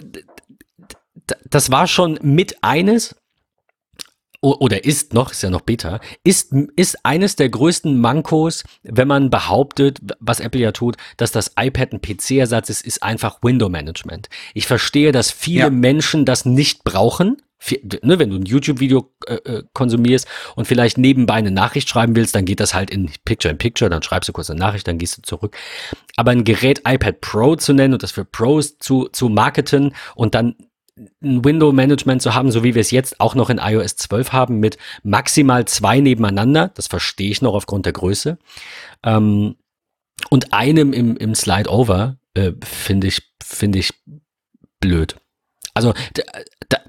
das war schon mit eines, oder ist noch, ist ja noch Beta, ist, ist eines der größten Mankos, wenn man behauptet, was Apple ja tut, dass das iPad ein PC-Ersatz ist, ist einfach Window-Management. Ich verstehe, dass viele
Ja.
Menschen das nicht brauchen. Ne, wenn du ein YouTube-Video äh, äh, konsumierst und vielleicht nebenbei eine Nachricht schreiben willst, dann geht das halt in Picture in Picture, dann schreibst du kurz eine Nachricht, dann gehst du zurück. Aber ein Gerät iPad Pro zu nennen und das für Pros zu, zu marketen und dann ein Window-Management zu haben, so wie wir es jetzt auch noch in iOS 12 haben, mit maximal zwei nebeneinander, das verstehe ich noch aufgrund der Größe, ähm, und einem im, im Slide-Over, äh, finde ich, finde ich blöd. Also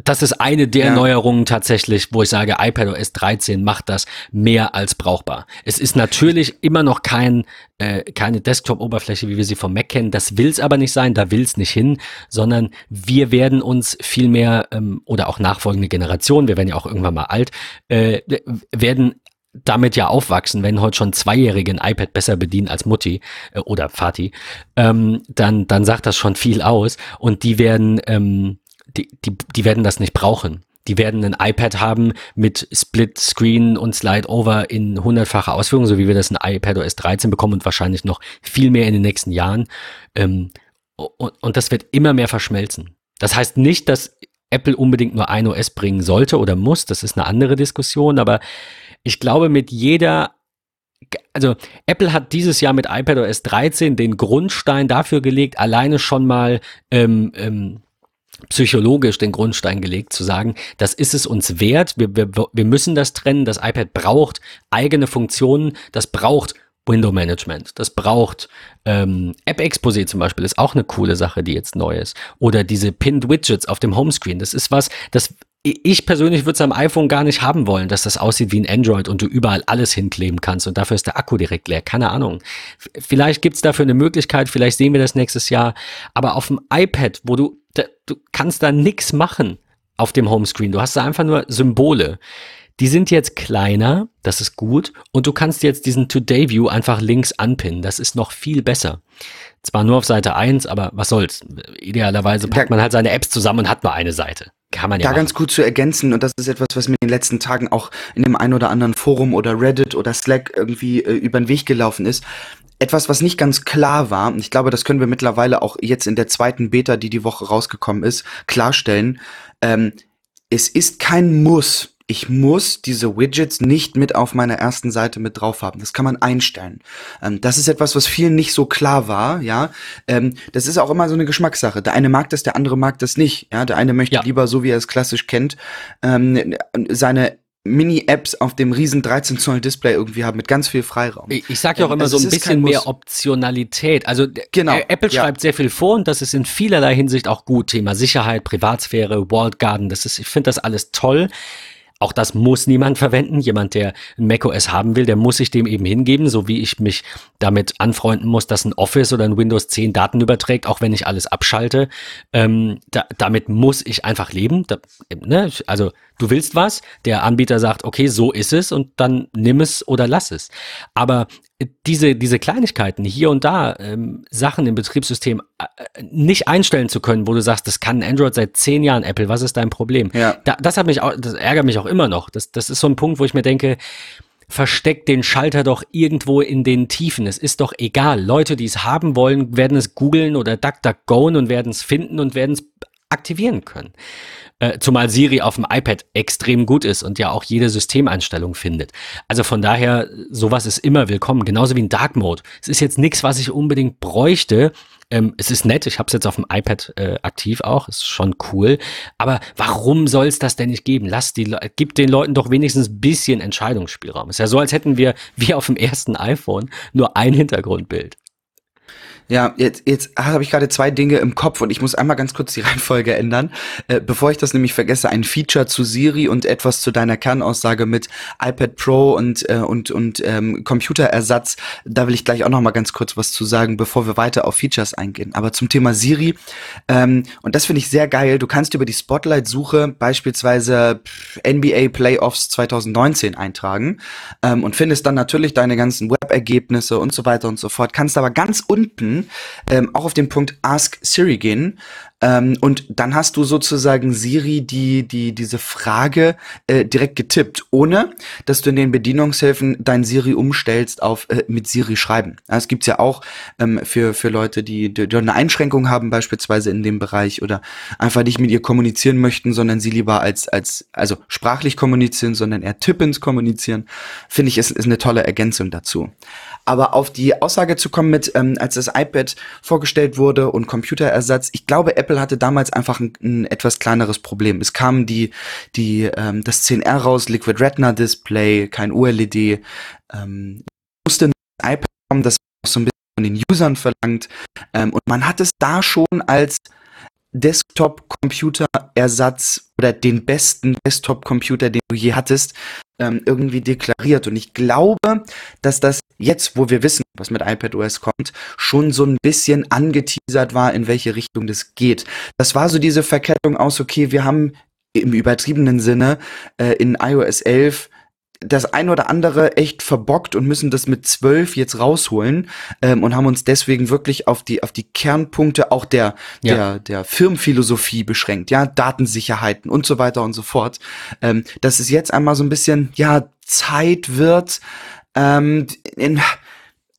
das ist eine der
Ja.
Neuerungen tatsächlich, wo ich sage, iPadOS 13 macht das mehr als brauchbar. Es ist natürlich immer noch kein, äh, keine Desktop-Oberfläche, wie wir sie vom Mac kennen. Das will es aber nicht sein, da will es nicht hin, sondern wir werden uns viel mehr, ähm, oder auch nachfolgende Generationen, wir werden ja auch irgendwann mal alt, äh, werden damit ja aufwachsen, wenn heute schon Zweijährige ein iPad besser bedienen als Mutti äh, oder Vati, ähm, dann, dann sagt das schon viel aus und die werden, ähm, die, die, die werden das nicht brauchen. Die werden ein iPad haben mit Split Screen und Slide Over in hundertfacher Ausführung, so wie wir das in iPadOS 13 bekommen und wahrscheinlich noch viel mehr in den nächsten Jahren. Ähm, und, und das wird immer mehr verschmelzen. Das heißt nicht, dass Apple unbedingt nur ein OS bringen sollte oder muss. Das ist eine andere Diskussion. Aber ich glaube, mit jeder also Apple hat dieses Jahr mit iPadOS 13 den Grundstein dafür gelegt, alleine schon mal ähm, ähm, psychologisch den Grundstein gelegt, zu sagen, das ist es uns wert, wir, wir, wir müssen das trennen, das iPad braucht eigene Funktionen, das braucht Window Management, das braucht ähm, App Exposé zum Beispiel, ist auch eine coole Sache, die jetzt neu ist. Oder diese Pinned Widgets auf dem Homescreen, das ist was, das ich persönlich würde es am iPhone gar nicht haben wollen, dass das aussieht wie ein Android und du überall alles hinkleben kannst und dafür ist der Akku direkt leer. Keine Ahnung. Vielleicht gibt es dafür eine Möglichkeit, vielleicht sehen wir das nächstes Jahr. Aber auf dem iPad, wo du, du kannst da nichts machen auf dem Homescreen. Du hast da einfach nur Symbole. Die sind jetzt kleiner, das ist gut, und du kannst jetzt diesen Today View einfach links anpinnen. Das ist noch viel besser. Zwar nur auf Seite 1, aber was soll's. Idealerweise packt man halt seine Apps zusammen und hat nur eine Seite. Kann man ja.
Da ganz gut zu ergänzen, und das ist etwas, was mir in den letzten Tagen auch in dem einen oder anderen Forum oder Reddit oder Slack irgendwie äh, über den Weg gelaufen ist. Etwas, was nicht ganz klar war, und ich glaube, das können wir mittlerweile auch jetzt in der zweiten Beta, die die Woche rausgekommen ist, klarstellen. Ähm, es ist kein Muss, ich muss diese Widgets nicht mit auf meiner ersten Seite mit drauf haben. Das kann man einstellen. Ähm, das ist etwas, was vielen nicht so klar war, ja. Ähm, das ist auch immer so eine Geschmackssache. Der eine mag das, der andere mag das nicht. Ja, der eine möchte ja. lieber, so wie er es klassisch kennt, ähm, seine Mini-Apps auf dem riesen 13 Zoll Display irgendwie haben mit ganz viel Freiraum.
Ich, ich sage ja auch immer also so ein bisschen mehr Optionalität. Also genau, Apple ja. schreibt sehr viel vor und das ist in vielerlei Hinsicht auch gut. Thema Sicherheit, Privatsphäre, Walled Garden, das ist, ich finde das alles toll. Auch das muss niemand verwenden. Jemand, der ein macOS haben will, der muss sich dem eben hingeben, so wie ich mich damit anfreunden muss, dass ein Office oder ein Windows 10 Daten überträgt, auch wenn ich alles abschalte. Ähm, da, damit muss ich einfach leben. Da, ne? Also du willst was, der Anbieter sagt, okay, so ist es und dann nimm es oder lass es. Aber diese, diese Kleinigkeiten hier und da, ähm, Sachen im Betriebssystem äh, nicht einstellen zu können, wo du sagst, das kann Android seit zehn Jahren, Apple, was ist dein Problem? Ja. Da, das hat mich auch, das ärgert mich auch immer noch. Das, das ist so ein Punkt, wo ich mir denke, versteckt den Schalter doch irgendwo in den Tiefen. Es ist doch egal. Leute, die es haben wollen, werden es googeln oder DuckDuckGoen und werden es finden und werden es aktivieren können. Äh, zumal Siri auf dem iPad extrem gut ist und ja auch jede Systemeinstellung findet. Also von daher, sowas ist immer willkommen, genauso wie ein Dark Mode. Es ist jetzt nichts, was ich unbedingt bräuchte. Ähm, es ist nett, ich habe es jetzt auf dem iPad äh, aktiv auch, ist schon cool. Aber warum soll es das denn nicht geben? Lass die, gib den Leuten doch wenigstens ein bisschen Entscheidungsspielraum. Ist ja so, als hätten wir wie auf dem ersten iPhone nur ein Hintergrundbild.
Ja, jetzt, jetzt habe ich gerade zwei Dinge im Kopf und ich muss einmal ganz kurz die Reihenfolge ändern. Äh, bevor ich das nämlich vergesse, ein Feature zu Siri und etwas zu deiner Kernaussage mit iPad Pro und, äh, und, und ähm, Computerersatz. Da will ich gleich auch noch mal ganz kurz was zu sagen, bevor wir weiter auf Features eingehen. Aber zum Thema Siri, ähm, und das finde ich sehr geil, du kannst über die Spotlight-Suche beispielsweise NBA Playoffs 2019 eintragen ähm, und findest dann natürlich deine ganzen Web-Ergebnisse und so weiter und so fort. Kannst aber ganz unten ähm, auch auf den Punkt Ask Siri gehen. Ähm, und dann hast du sozusagen Siri die, die, diese Frage äh, direkt getippt, ohne dass du in den Bedienungshilfen dein Siri umstellst auf äh, mit Siri schreiben. Das gibt's ja auch ähm, für, für Leute, die, die eine Einschränkung haben, beispielsweise in dem Bereich oder einfach nicht mit ihr kommunizieren möchten, sondern sie lieber als, als also sprachlich kommunizieren, sondern eher tippend kommunizieren. Finde ich, ist, ist eine tolle Ergänzung dazu. Aber auf die Aussage zu kommen mit, ähm, als das iPad vorgestellt wurde und Computerersatz, ich glaube, Apple hatte damals einfach ein, ein etwas kleineres Problem. Es kam die, die, ähm, das 10R raus, Liquid Retina Display, kein OLED, ähm, musste ein iPad kommen, das so ein bisschen von den Usern verlangt. Ähm, und man hat es da schon als Desktop-Computer-Ersatz oder den besten Desktop-Computer, den du je hattest, ähm, irgendwie deklariert. Und ich glaube, dass das jetzt, wo wir wissen, was mit iPadOS kommt, schon so ein bisschen angeteasert war, in welche Richtung das geht. Das war so diese Verkettung aus, okay, wir haben im übertriebenen Sinne äh, in iOS 11 das ein oder andere echt verbockt und müssen das mit zwölf jetzt rausholen ähm, und haben uns deswegen wirklich auf die auf die Kernpunkte auch der ja. der der Firmenphilosophie beschränkt, ja Datensicherheiten und so weiter und so fort. Ähm, dass es jetzt einmal so ein bisschen ja Zeit wird ähm, in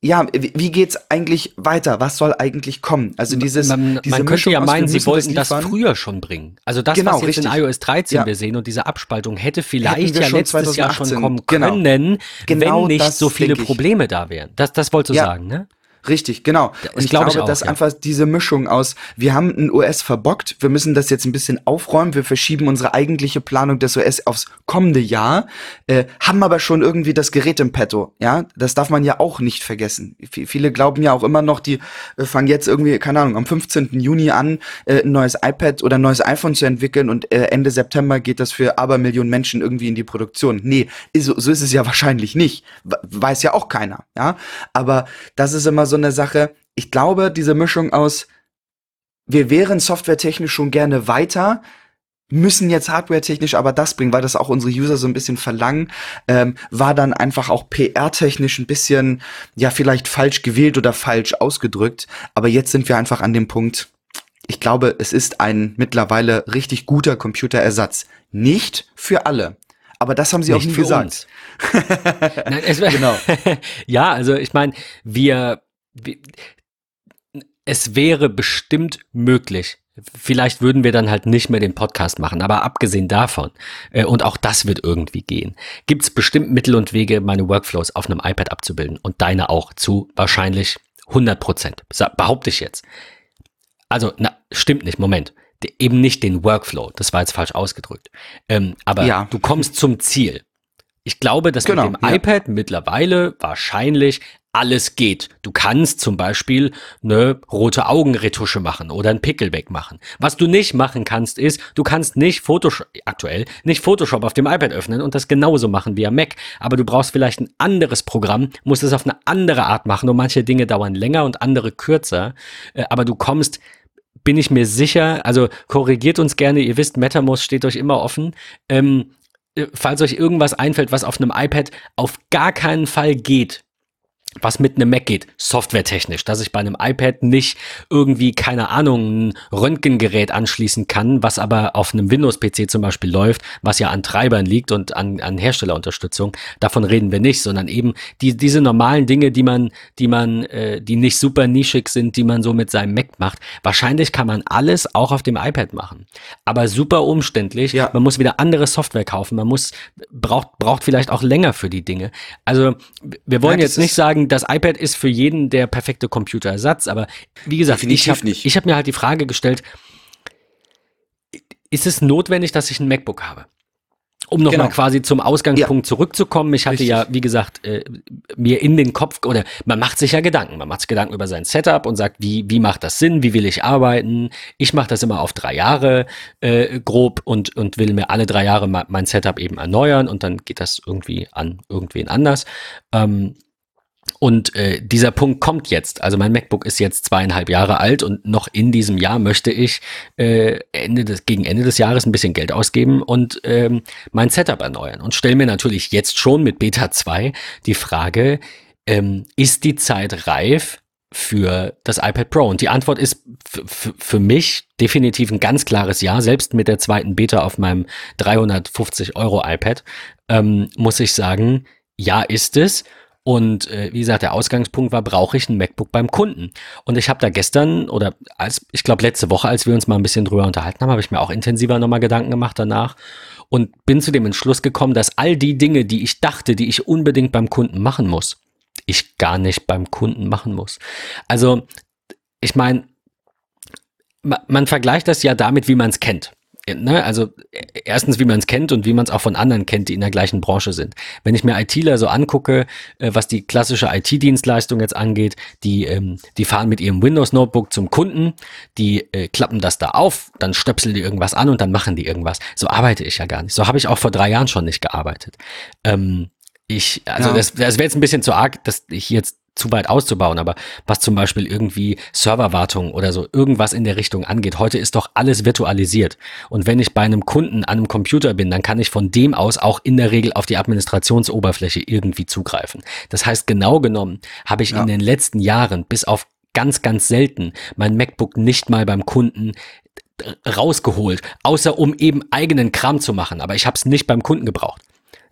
ja, wie geht's eigentlich weiter? Was soll eigentlich kommen? Also dieses,
man,
diese
man könnte
Mischung
ja meinen, sie wollten das,
liefern.
früher schon bringen. Also das,
Genau,
was jetzt in
richtig.
iOS 13
Ja.
wir sehen und diese Abspaltung hätte vielleicht ja letztes Jahr schon
2018.
kommen
Genau.
können,
Genau
wenn nicht
das
so viele. Probleme da wären. Das, das wolltest du
Ja.
sagen, ne?
Richtig, genau. Und ich
glaub
glaube,
ich auch,
dass
ja.
einfach diese Mischung aus, wir haben ein OS verbockt, wir müssen das jetzt ein bisschen aufräumen, wir verschieben unsere eigentliche Planung des OS aufs kommende Jahr, äh, haben aber schon irgendwie das Gerät im Petto, ja? Das darf man ja auch nicht vergessen. V viele glauben ja auch immer noch, die äh, fangen jetzt irgendwie, keine Ahnung, am 15. Juni an, äh, ein neues iPad oder ein neues iPhone zu entwickeln und äh, Ende September geht das für Abermillionen Menschen irgendwie in die Produktion. Nee, so so ist es ja wahrscheinlich nicht. We- Weiß ja auch keiner, ja? Aber das ist immer so eine Sache. Ich glaube, diese Mischung aus, wir wären softwaretechnisch schon gerne weiter, müssen jetzt hardwaretechnisch aber das bringen, weil das auch unsere User so ein bisschen verlangen, ähm, war dann einfach auch PR-technisch ein bisschen, ja, vielleicht falsch gewählt oder falsch ausgedrückt. Aber jetzt sind wir einfach an dem Punkt, ich glaube, es ist ein mittlerweile richtig guter Computerersatz. Nicht für alle. Aber das haben sie auch
Nicht
nie
für
gesagt.
Nein, es,
Genau.
ja, also ich meine, wir, es wäre bestimmt möglich. Vielleicht würden wir dann halt nicht mehr den Podcast machen, aber abgesehen davon, äh, und auch das wird irgendwie gehen, gibt es bestimmt Mittel und Wege, meine Workflows auf einem iPad abzubilden und deine auch zu wahrscheinlich 100 Prozent, behaupte ich jetzt. Also, na, stimmt nicht, Moment. Eben nicht den Workflow, das war jetzt falsch ausgedrückt. Ähm, aber
Ja.
du kommst zum Ziel. Ich glaube, dass
Genau,
mit dem
ja.
iPad mittlerweile wahrscheinlich alles geht. Du kannst zum Beispiel eine rote Augenretusche machen oder einen Pickel wegmachen. Was du nicht machen kannst, ist, du kannst nicht Photoshop, aktuell, nicht Photoshop auf dem iPad öffnen und das genauso machen wie am Mac. Aber du brauchst vielleicht ein anderes Programm, musst es auf eine andere Art machen und manche Dinge dauern länger und andere kürzer. Äh, Aber du kommst bin ich mir sicher, also korrigiert uns gerne, ihr wisst, MetaMost steht euch immer offen. Ähm, äh, falls euch irgendwas einfällt, was auf einem iPad auf gar keinen Fall geht, was mit einem Mac geht, softwaretechnisch, dass ich bei einem iPad nicht irgendwie, keine Ahnung, ein Röntgengerät anschließen kann, was aber auf einem Windows-PC zum Beispiel läuft, was ja an Treibern liegt und an, an Herstellerunterstützung. Davon reden wir nicht, sondern eben die, diese normalen Dinge, die man, die man, äh, die nicht super nischig sind, die man so mit seinem Mac macht. Wahrscheinlich kann man alles auch auf dem iPad machen. Aber super umständlich.
Ja.
Man muss wieder andere Software kaufen. Man muss, braucht, braucht vielleicht auch länger für die Dinge. Also, wir wollen
Ja,
jetzt nicht
ist-
sagen, das iPad ist für jeden der perfekte Computerersatz, aber wie gesagt, ich
Definitiv
habe ich hab mir halt die Frage gestellt, ist es notwendig, dass ich ein MacBook habe? Um nochmal
Genau.
quasi zum Ausgangspunkt zurückzukommen. Ich hatte
Richtig.
ja, wie gesagt, äh, mir in den Kopf, oder man macht sich ja Gedanken. Man macht sich Gedanken über sein Setup und sagt, wie, wie macht das Sinn? Wie will ich arbeiten? Ich mache das immer auf drei Jahre äh, grob und, und will mir alle drei Jahre mein Setup eben erneuern und dann geht das irgendwie an irgendwen anders. Ähm, und äh, dieser Punkt kommt jetzt. Also mein MacBook ist jetzt zweieinhalb Jahre alt und noch in diesem Jahr möchte ich äh, Ende des, gegen Ende des Jahres ein bisschen Geld ausgeben und ähm, mein Setup erneuern. Und stelle mir natürlich jetzt schon mit Beta 2 die Frage, ähm, ist die Zeit reif für das iPad Pro? Und die Antwort ist für mich definitiv ein ganz klares Ja. Selbst mit der zweiten Beta auf meinem 350 Euro iPad ähm, muss ich sagen, ja ist es. Und äh, wie gesagt, der Ausgangspunkt war, brauche ich ein MacBook beim Kunden? Und ich habe da gestern oder als ich glaube letzte Woche, als wir uns mal ein bisschen drüber unterhalten haben, habe ich mir auch intensiver nochmal Gedanken gemacht danach und bin zu dem Entschluss gekommen, dass all die Dinge, die ich dachte, die ich unbedingt beim Kunden machen muss, ich gar nicht beim Kunden machen muss. Also, ich meine, ma- man vergleicht das ja damit, wie man es kennt. Ne? Also äh, erstens, wie man es kennt und wie man es auch von anderen kennt, die in der gleichen Branche sind. Wenn ich mir ITler so angucke, äh, was die klassische IT-Dienstleistung jetzt angeht, die, ähm, die fahren mit ihrem Windows-Notebook zum Kunden, die äh, klappen das da auf, dann stöpseln die irgendwas an und dann machen die irgendwas. So arbeite ich ja gar nicht. So habe ich auch vor drei Jahren schon nicht gearbeitet. Ähm, ich, also
Ja.
das, das wäre jetzt ein bisschen zu arg, dass ich jetzt zu weit auszubauen, aber was zum Beispiel irgendwie Serverwartung oder so irgendwas in der Richtung angeht, heute ist doch alles virtualisiert. Und wenn ich bei einem Kunden an einem Computer bin, dann kann ich von dem aus auch in der Regel auf die Administrationsoberfläche irgendwie zugreifen. Das heißt, genau genommen habe ich
Ja.
in den letzten Jahren bis auf ganz, ganz selten mein MacBook nicht mal beim Kunden rausgeholt, außer um eben eigenen Kram zu machen. Aber ich habe es nicht beim Kunden gebraucht.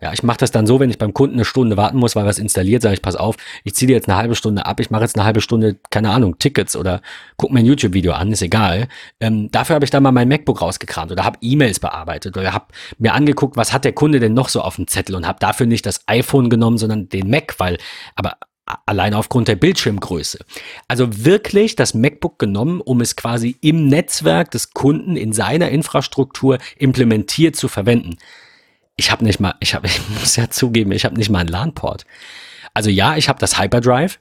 Ja, ich mache das dann so, wenn ich beim Kunden eine Stunde warten muss, weil was installiert, sage ich, pass auf, ich ziehe dir jetzt eine halbe Stunde ab, ich mache jetzt eine halbe Stunde, keine Ahnung, Tickets oder guck mir ein YouTube-Video an, ist egal. Ähm, dafür habe ich dann mal mein MacBook rausgekramt oder habe E-Mails bearbeitet oder habe mir angeguckt, was hat der Kunde denn noch so auf dem Zettel und habe dafür nicht das iPhone genommen, sondern den Mac, weil, aber allein aufgrund der Bildschirmgröße. Also wirklich das MacBook genommen, um es quasi im Netzwerk des Kunden in seiner Infrastruktur implementiert zu verwenden ich habe nicht mal, ich habe, ich muss ja zugeben, ich habe nicht mal einen LAN-Port. Also ja, ich habe das Hyperdrive,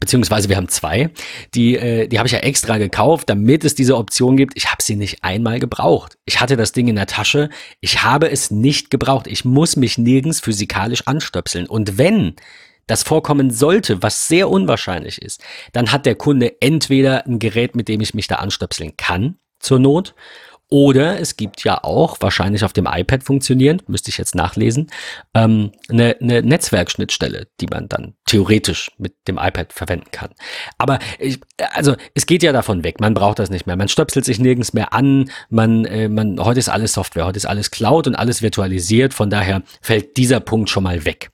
beziehungsweise wir haben zwei. Die, äh, die habe ich ja extra gekauft, damit es diese Option gibt. Ich habe sie nicht einmal gebraucht. Ich hatte das Ding in der Tasche. Ich habe es nicht gebraucht. Ich muss mich nirgends physikalisch anstöpseln. Und wenn das vorkommen sollte, was sehr unwahrscheinlich ist, dann hat der Kunde entweder ein Gerät, mit dem ich mich da anstöpseln kann, zur Not, oder es gibt ja auch, wahrscheinlich auf dem iPad funktionierend, müsste ich jetzt nachlesen, ähm, eine, eine Netzwerkschnittstelle, die man dann theoretisch mit dem iPad verwenden kann. Aber ich, also es geht ja davon weg, man braucht das nicht mehr. Man stöpselt sich nirgends mehr an, man, äh, man, heute ist alles Software, heute ist alles Cloud und alles virtualisiert, von daher fällt dieser Punkt schon mal weg.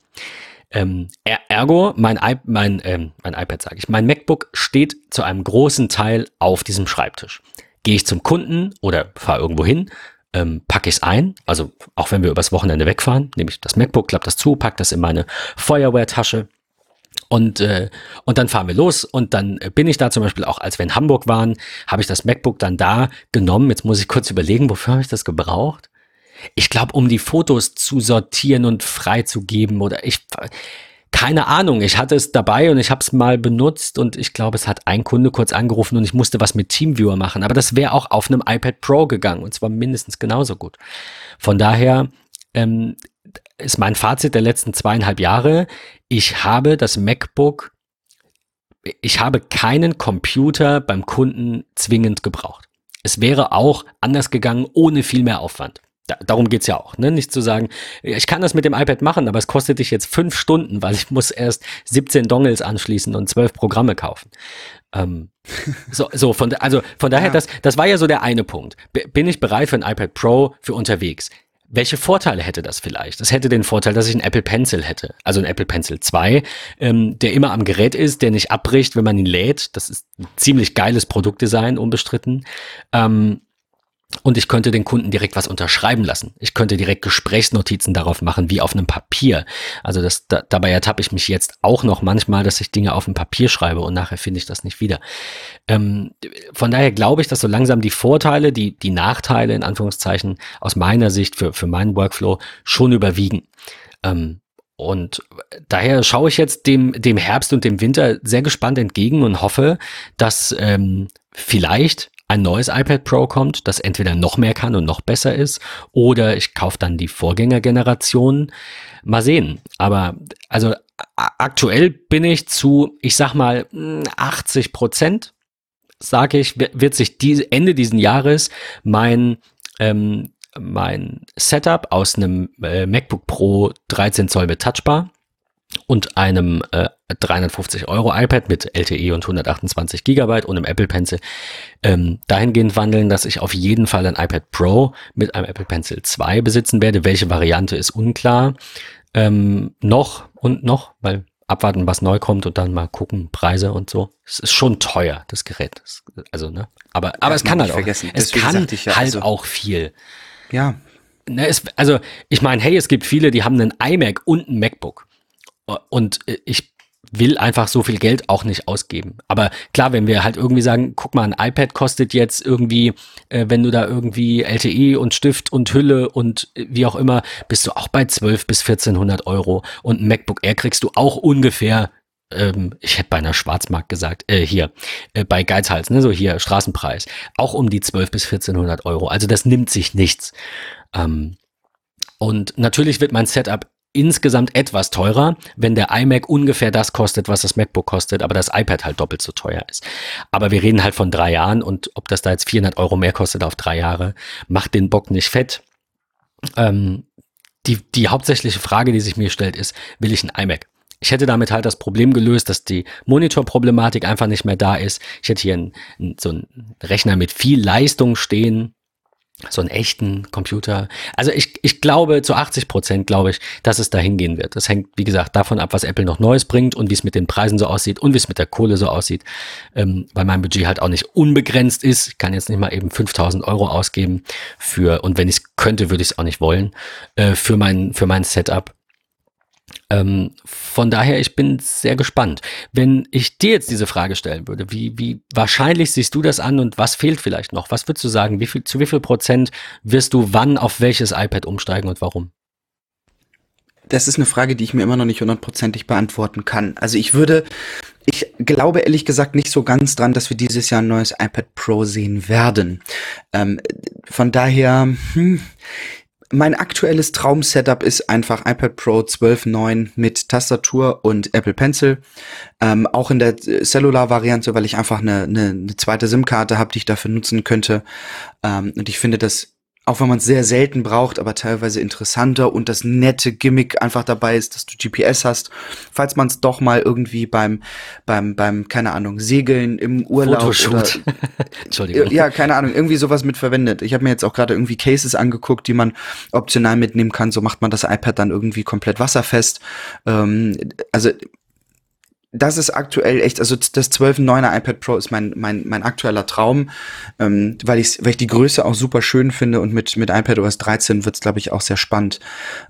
Ähm, ergo, mein, I mein, ähm, mein iPad sage ich, mein MacBook steht zu einem großen Teil auf diesem Schreibtisch gehe ich zum Kunden oder fahre irgendwo hin, ähm, packe ich es ein. Also auch wenn wir übers Wochenende wegfahren, nehme ich das MacBook, klappe das zu, packe das in meine Feuerwehrtasche und, äh, und dann fahren wir los und dann bin ich da zum Beispiel auch, als wir in Hamburg waren, habe ich das MacBook dann da genommen. Jetzt muss ich kurz überlegen, wofür habe ich das gebraucht? Ich glaube, um die Fotos zu sortieren und freizugeben oder ich keine Ahnung, ich hatte es dabei und ich habe es mal benutzt und ich glaube, es hat ein Kunde kurz angerufen und ich musste was mit Teamviewer machen. Aber das wäre auch auf einem iPad Pro gegangen und zwar mindestens genauso gut. Von daher ähm, ist mein Fazit der letzten zweieinhalb Jahre, ich habe das MacBook, ich habe keinen Computer beim Kunden zwingend gebraucht. Es wäre auch anders gegangen ohne viel mehr Aufwand. Da, darum geht's ja auch, ne? Nicht zu sagen, ich kann das mit dem iPad machen, aber es kostet dich jetzt fünf Stunden, weil ich muss erst 17 Dongles anschließen und zwölf Programme kaufen. Ähm, so, so von, also von daher, ja. das, das war ja so der eine Punkt. Bin ich bereit für ein iPad Pro für unterwegs? Welche Vorteile hätte das vielleicht? Es hätte den Vorteil, dass ich einen Apple Pencil hätte, also einen Apple Pencil 2, ähm, der immer am Gerät ist, der nicht abbricht, wenn man ihn lädt. Das ist ein ziemlich geiles Produktdesign, unbestritten. Ähm, und ich könnte den Kunden direkt was unterschreiben lassen. Ich könnte direkt Gesprächsnotizen darauf machen, wie auf einem Papier. Also das, da, dabei ertappe ich mich jetzt auch noch manchmal, dass ich Dinge auf dem Papier schreibe und nachher finde ich das nicht wieder. Ähm, von daher glaube ich, dass so langsam die Vorteile, die, die Nachteile in Anführungszeichen aus meiner Sicht für, für meinen Workflow schon überwiegen. Ähm, und daher schaue ich jetzt dem, dem Herbst und dem Winter sehr gespannt entgegen und hoffe, dass ähm, vielleicht ein neues iPad Pro kommt, das entweder noch mehr kann und noch besser ist, oder ich kaufe dann die Vorgängergeneration. Mal sehen. Aber also aktuell bin ich zu, ich sag mal, 80 Prozent, sage ich, wird sich die, Ende diesen Jahres mein ähm, mein Setup aus einem äh, MacBook Pro 13 Zoll mit Touchbar und einem äh, 350 Euro iPad mit LTE und 128 Gigabyte und einem Apple Pencil ähm, dahingehend wandeln, dass ich auf jeden Fall ein iPad Pro mit einem Apple Pencil 2 besitzen werde. Welche Variante ist unklar. Ähm, noch und noch, weil abwarten, was neu kommt und dann mal gucken, Preise und so. Es ist schon teuer, das Gerät. Also, ne? Aber, aber ja, es kann halt auch. Vergessen. Es Deswegen kann ja, halt also, auch viel.
Ja.
Ne, es, also, ich meine, hey, es gibt viele, die haben einen iMac und ein MacBook. Und ich will einfach so viel Geld auch nicht ausgeben. Aber klar, wenn wir halt irgendwie sagen, guck mal, ein iPad kostet jetzt irgendwie, äh, wenn du da irgendwie LTE und Stift und Hülle und äh, wie auch immer, bist du auch bei 12 bis 1400 Euro. Und ein MacBook Air kriegst du auch ungefähr ähm, ich hätte bei einer Schwarzmarkt gesagt, äh, hier, äh, bei Geizhals, ne, so hier, Straßenpreis, auch um die 12 bis 1400 Euro. Also das nimmt sich nichts. Ähm, und natürlich wird mein Setup insgesamt etwas teurer, wenn der iMac ungefähr das kostet, was das MacBook kostet, aber das iPad halt doppelt so teuer ist. Aber wir reden halt von drei Jahren und ob das da jetzt 400 Euro mehr kostet auf drei Jahre, macht den Bock nicht fett. Ähm, die, die hauptsächliche Frage, die sich mir stellt, ist, will ich ein iMac? Ich hätte damit halt das Problem gelöst, dass die Monitorproblematik einfach nicht mehr da ist. Ich hätte hier einen, so einen Rechner mit viel Leistung stehen, so einen echten Computer. Also ich, ich glaube, zu 80 Prozent glaube ich, dass es dahin gehen wird. Das hängt, wie gesagt, davon ab, was Apple noch Neues bringt und wie es mit den Preisen so aussieht und wie es mit der Kohle so aussieht, ähm, weil mein Budget halt auch nicht unbegrenzt ist. Ich kann jetzt nicht mal eben 5000 Euro ausgeben für, und wenn ich es könnte, würde ich es auch nicht wollen, äh, für mein, für mein Setup. Ähm, von daher, ich bin sehr gespannt. Wenn ich dir jetzt diese Frage stellen würde, wie, wie wahrscheinlich siehst du das an und was fehlt vielleicht noch? Was würdest du sagen? Wie viel, zu wie viel Prozent wirst du wann auf welches iPad umsteigen und warum?
Das ist eine Frage, die ich mir immer noch nicht hundertprozentig beantworten kann. Also ich würde, ich glaube ehrlich gesagt nicht so ganz dran, dass wir dieses Jahr ein neues iPad Pro sehen werden. Ähm, von daher, hm, mein aktuelles Traum-Setup ist einfach iPad Pro 12.9 mit Tastatur und Apple Pencil. Ähm, auch in der Cellular-Variante, weil ich einfach eine, eine, eine zweite SIM-Karte habe, die ich dafür nutzen könnte. Ähm, und ich finde das auch wenn man es sehr selten braucht, aber teilweise interessanter und das nette Gimmick einfach dabei ist, dass du GPS hast, falls man es doch mal irgendwie beim beim beim keine Ahnung Segeln im Urlaub
Fotoshoot.
oder Entschuldigung. ja keine Ahnung irgendwie sowas mit verwendet. Ich habe mir jetzt auch gerade irgendwie Cases angeguckt, die man optional mitnehmen kann. So macht man das iPad dann irgendwie komplett wasserfest. Ähm, also das ist aktuell echt, also das 12.9er iPad Pro ist mein, mein, mein aktueller Traum, ähm, weil, ich, weil ich die Größe auch super schön finde und mit, mit iPad OS 13 wird es, glaube ich, auch sehr spannend.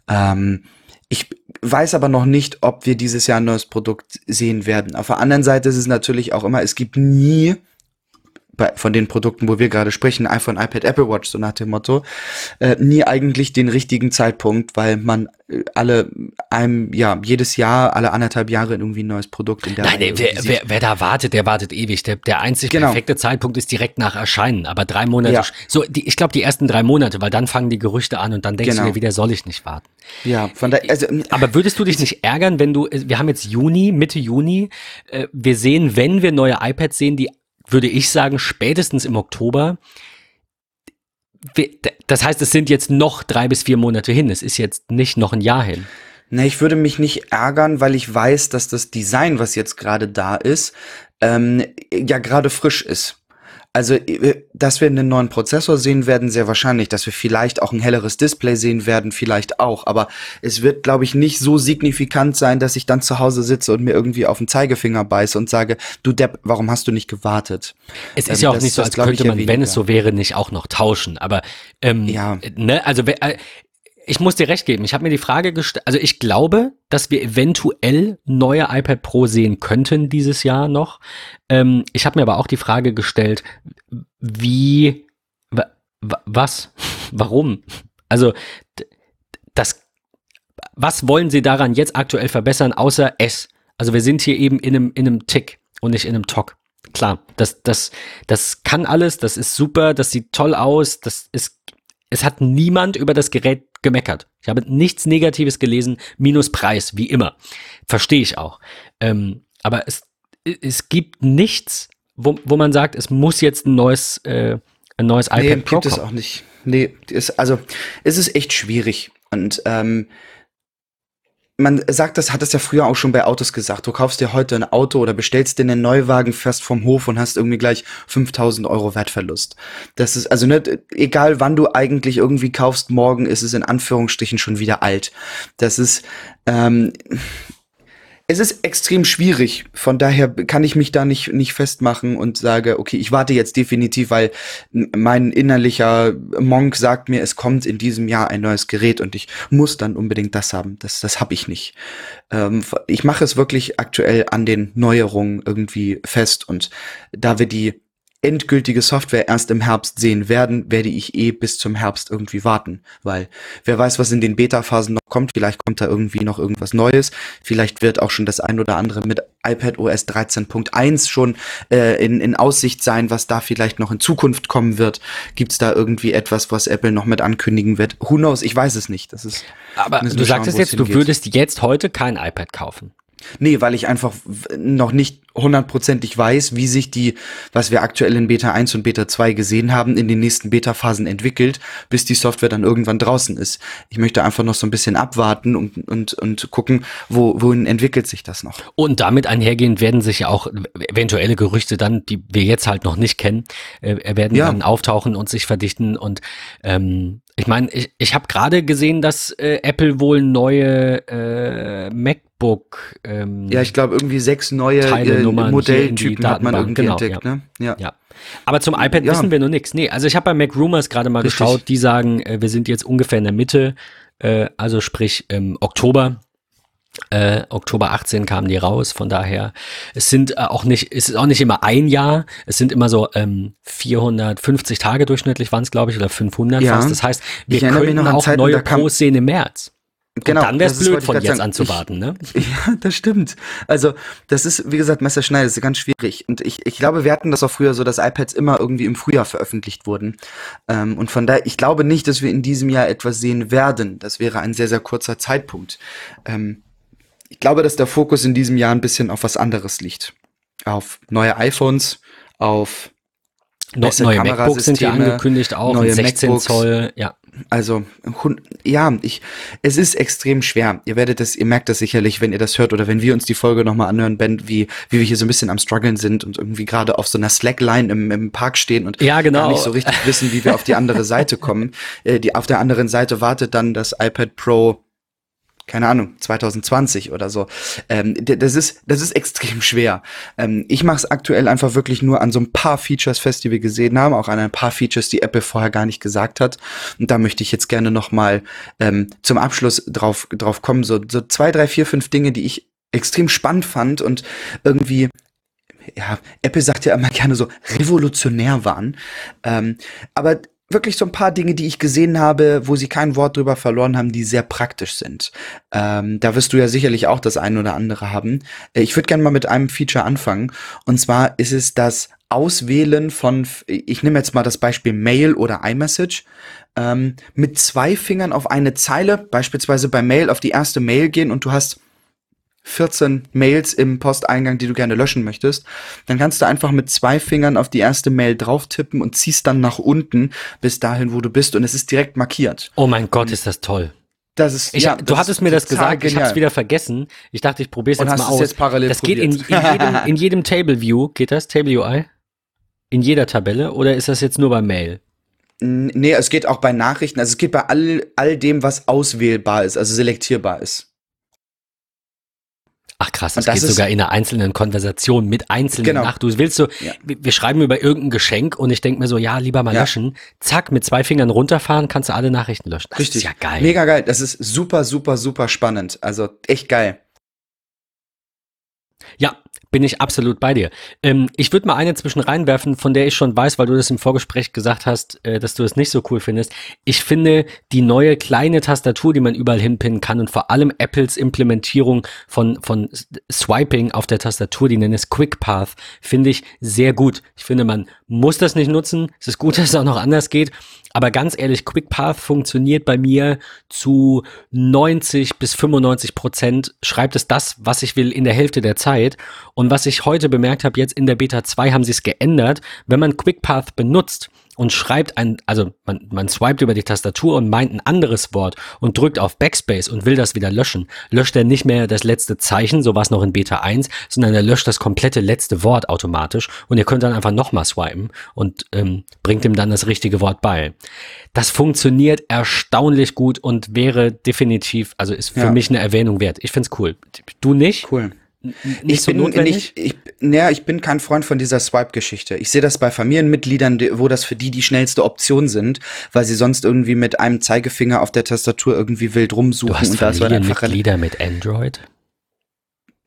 Ähm, ich weiß aber noch nicht, ob wir dieses Jahr ein neues Produkt sehen werden. Auf der anderen Seite ist es natürlich auch immer, es gibt nie bei, von den Produkten, wo wir gerade sprechen, iPhone, iPad, Apple Watch, so nach dem Motto, äh, nie eigentlich den richtigen Zeitpunkt, weil man äh, alle einem, ja, jedes Jahr, alle anderthalb Jahre irgendwie ein neues Produkt in der
Nein, wer, wer, wer, da wartet, der wartet ewig. Der, der einzig genau. perfekte Zeitpunkt ist direkt nach Erscheinen, aber drei Monate, ja. so, die, ich glaube, die ersten drei Monate, weil dann fangen die Gerüchte an und dann denkst genau. du dir wieder, soll ich nicht warten.
Ja, von da, also,
aber würdest du dich nicht ärgern, wenn du, wir haben jetzt Juni, Mitte Juni, äh, wir sehen, wenn wir neue iPads sehen, die würde ich sagen, spätestens im Oktober. Das heißt, es sind jetzt noch drei bis vier Monate hin. Es ist jetzt nicht noch ein Jahr hin.
Ne, ich würde mich nicht ärgern, weil ich weiß, dass das Design, was jetzt gerade da ist, ähm, ja gerade frisch ist. Also, äh, dass wir einen neuen Prozessor sehen werden, sehr wahrscheinlich. Dass wir vielleicht auch ein helleres Display sehen werden, vielleicht auch. Aber es wird, glaube ich, nicht so signifikant sein, dass ich dann zu Hause sitze und mir irgendwie auf den Zeigefinger beiße und sage, du Depp, warum hast du nicht gewartet?
Es ist ähm, ja auch das, nicht so, als könnte man, wenn es so wäre, nicht auch noch tauschen. Aber ähm, ja. ne, also äh, ich muss dir recht geben. Ich habe mir die Frage gestellt, also ich glaube, dass wir eventuell neue iPad Pro sehen könnten dieses Jahr noch. Ähm, ich habe mir aber auch die Frage gestellt, wie, was, warum? Also das, was wollen sie daran jetzt aktuell verbessern, außer S? Also wir sind hier eben in einem, in einem Tick und nicht in einem Talk. Klar, das, das, das kann alles, das ist super, das sieht toll aus, das ist, es hat niemand über das Gerät gemeckert. Ich habe nichts Negatives gelesen, minus Preis, wie immer. Verstehe ich auch. Ähm, aber es, es gibt nichts, wo, wo man sagt, es muss jetzt ein neues, äh, ein neues iPad
nee, Pro gibt es auch nicht. Nee, ist, also es ist echt schwierig. Und ähm, man sagt das, hat es ja früher auch schon bei Autos gesagt. Du kaufst dir heute ein Auto oder bestellst dir einen Neuwagen fest vom Hof und hast irgendwie gleich 5000 Euro Wertverlust. Das ist also nicht, egal wann du eigentlich irgendwie kaufst, morgen ist es in Anführungsstrichen schon wieder alt. Das ist, ähm, es ist extrem schwierig. Von daher kann ich mich da nicht, nicht festmachen und sage, okay, ich warte jetzt definitiv, weil mein innerlicher Monk sagt mir, es kommt in diesem Jahr ein neues Gerät und ich muss dann unbedingt das haben. Das, das habe ich nicht. Ähm, ich mache es wirklich aktuell an den Neuerungen irgendwie fest und da wir die endgültige Software erst im Herbst sehen werden, werde ich eh bis zum Herbst irgendwie warten, weil wer weiß, was in den Beta-Phasen noch kommt, vielleicht kommt da irgendwie noch irgendwas Neues, vielleicht wird auch schon das ein oder andere mit iPad OS 13.1 schon äh, in, in Aussicht sein, was da vielleicht noch in Zukunft kommen wird. Gibt es da irgendwie etwas, was Apple noch mit ankündigen wird? Who knows? Ich weiß es nicht. Das ist.
Aber du sagst es jetzt, du würdest jetzt heute kein iPad kaufen.
Nee, weil ich einfach noch nicht hundertprozentig weiß, wie sich die, was wir aktuell in Beta 1 und Beta 2 gesehen haben, in den nächsten Beta-Phasen entwickelt, bis die Software dann irgendwann draußen ist. Ich möchte einfach noch so ein bisschen abwarten und, und, und gucken, wo, wohin entwickelt sich das noch.
Und damit einhergehend werden sich ja auch eventuelle Gerüchte dann, die wir jetzt halt noch nicht kennen, äh, werden ja. dann auftauchen und sich verdichten. Und ähm, ich meine, ich, ich habe gerade gesehen, dass äh, Apple wohl neue äh, MacBook
ähm, Ja, ich glaube irgendwie sechs neue äh, Modelltypen hat man irgendwie genau, entdeckt,
ja. ne? Ja. ja. Aber zum iPad ja. wissen wir noch nichts. Nee, also ich habe bei Mac Rumors gerade mal Richtig. geschaut, die sagen, äh, wir sind jetzt ungefähr in der Mitte, äh, also sprich im Oktober. Äh, Oktober 18 kamen die raus, von daher, es sind äh, auch nicht, es ist auch nicht immer ein Jahr, es sind immer so ähm, 450 Tage durchschnittlich waren es, glaube ich, oder 500 ja. fast. Das heißt, wir können auch Zeiten, neue Pros sehen im März. Genau, und dann wäre es blöd, von jetzt sagen. an zu warten, ne?
Ja, das stimmt. Also, das ist, wie gesagt, Messerschneide, das ist ganz schwierig. Und ich, ich glaube, wir hatten das auch früher so, dass iPads immer irgendwie im Frühjahr veröffentlicht wurden. Ähm, und von daher, ich glaube nicht, dass wir in diesem Jahr etwas sehen werden. Das wäre ein sehr, sehr kurzer Zeitpunkt. Ähm, ich glaube, dass der Fokus in diesem Jahr ein bisschen auf was anderes liegt. Auf neue iPhones, auf
No, neue MacBooks sind ja angekündigt auch,
neue 16 MacBooks.
Zoll, ja.
Also, ja, ich, es ist extrem schwer. Ihr werdet das, ihr merkt das sicherlich, wenn ihr das hört oder wenn wir uns die Folge nochmal anhören, Ben, wie, wie wir hier so ein bisschen am struggeln sind und irgendwie gerade auf so einer Slackline im, im Park stehen und
ja, genau. gar
nicht so richtig wissen, wie wir auf die andere Seite kommen. Äh, die, auf der anderen Seite wartet dann das iPad Pro keine Ahnung, 2020 oder so. Ähm, das ist, das ist extrem schwer. Ähm, ich mache es aktuell einfach wirklich nur an so ein paar Features fest, die wir gesehen haben, auch an ein paar Features, die Apple vorher gar nicht gesagt hat. Und da möchte ich jetzt gerne noch mal ähm, zum Abschluss drauf, drauf kommen. So, so zwei, drei, vier, fünf Dinge, die ich extrem spannend fand und irgendwie ja, Apple sagt ja immer gerne so revolutionär waren. Ähm, aber wirklich so ein paar Dinge, die ich gesehen habe, wo sie kein Wort drüber verloren haben, die sehr praktisch sind. Ähm, da wirst du ja sicherlich auch das eine oder andere haben. Äh, ich würde gerne mal mit einem Feature anfangen. Und zwar ist es das Auswählen von, ich nehme jetzt mal das Beispiel Mail oder iMessage, ähm, mit zwei Fingern auf eine Zeile, beispielsweise bei Mail auf die erste Mail gehen und du hast 14 Mails im Posteingang, die du gerne löschen möchtest, dann kannst du einfach mit zwei Fingern auf die erste Mail drauf tippen und ziehst dann nach unten bis dahin, wo du bist und es ist direkt markiert.
Oh mein Gott, ist das toll.
Das ist,
ich,
ja,
du hattest mir das gesagt, genial. ich habe es wieder vergessen. Ich dachte, ich probiere es jetzt mal aus.
Jetzt parallel
das probiert. geht in, in, jedem, in jedem Table View, geht das? Table UI? In jeder Tabelle oder ist das jetzt nur bei Mail?
Nee, es geht auch bei Nachrichten, also es geht bei all, all dem, was auswählbar ist, also selektierbar ist.
Ach krass, das, das geht sogar in einer einzelnen Konversation mit einzelnen genau. nach. Du willst so, ja. wir schreiben über irgendein Geschenk und ich denke mir so, ja, lieber mal ja. löschen. Zack, mit zwei Fingern runterfahren, kannst du alle Nachrichten löschen.
Das Richtig. ist ja geil. Mega geil. Das ist super, super, super spannend. Also echt geil.
Ja, bin ich absolut bei dir. Ähm, ich würde mal eine zwischen reinwerfen, von der ich schon weiß, weil du das im Vorgespräch gesagt hast, äh, dass du es das nicht so cool findest. Ich finde die neue kleine Tastatur, die man überall hinpinnen kann und vor allem Apples Implementierung von, von Swiping auf der Tastatur, die nennen es Quick Path, finde ich sehr gut. Ich finde, man muss das nicht nutzen. Es ist gut, dass es auch noch anders geht. Aber ganz ehrlich, QuickPath funktioniert bei mir zu 90 bis 95 Prozent. Schreibt es das, was ich will, in der Hälfte der Zeit. Und was ich heute bemerkt habe, jetzt in der Beta 2 haben sie es geändert. Wenn man QuickPath benutzt, und schreibt ein, also man, man swiped über die Tastatur und meint ein anderes Wort und drückt auf Backspace und will das wieder löschen, löscht er nicht mehr das letzte Zeichen, so war es noch in Beta 1, sondern er löscht das komplette letzte Wort automatisch und ihr könnt dann einfach nochmal swipen und ähm, bringt ihm dann das richtige Wort bei. Das funktioniert erstaunlich gut und wäre definitiv, also ist für ja. mich eine Erwähnung wert. Ich find's cool. Du nicht?
Cool nicht ich so bin notwendig? Nicht, ich, naja, ich bin kein Freund von dieser Swipe-Geschichte. Ich sehe das bei Familienmitgliedern, wo das für die die schnellste Option sind, weil sie sonst irgendwie mit einem Zeigefinger auf der Tastatur irgendwie wild rumsuchen. Du
hast und Familienmitglieder mit Android?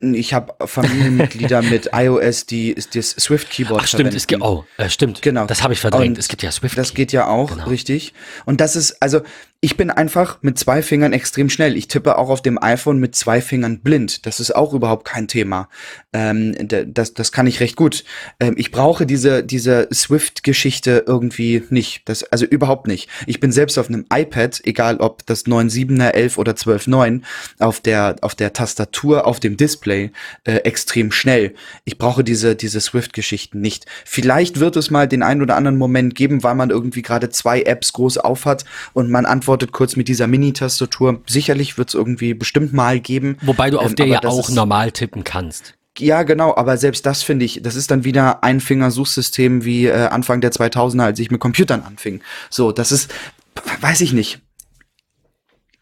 Ich habe Familienmitglieder mit iOS, die das Swift Keyboard
Ach, stimmt, es gibt oh, äh, stimmt. Genau. Das habe ich verdrängt. Und es gibt ja Swift.
Das geht ja auch, genau. richtig. Und das ist also ich bin einfach mit zwei Fingern extrem schnell. Ich tippe auch auf dem iPhone mit zwei Fingern blind. Das ist auch überhaupt kein Thema. Ähm, das, das kann ich recht gut. Ähm, ich brauche diese, diese Swift-Geschichte irgendwie nicht. Das, also überhaupt nicht. Ich bin selbst auf einem iPad, egal ob das 9.7er, 11 oder 12.9, auf der, auf der Tastatur, auf dem Display, äh, extrem schnell. Ich brauche diese, diese Swift-Geschichten nicht. Vielleicht wird es mal den einen oder anderen Moment geben, weil man irgendwie gerade zwei Apps groß aufhat und man antwortet antwortet kurz mit dieser Mini-Tastatur. Sicherlich wird es irgendwie bestimmt mal geben.
Wobei du auf ähm, der ja auch normal tippen kannst.
Ja, genau, aber selbst das finde ich, das ist dann wieder ein Fingersuchsystem wie äh, Anfang der 2000er, als ich mit Computern anfing. So, das ist, weiß ich nicht.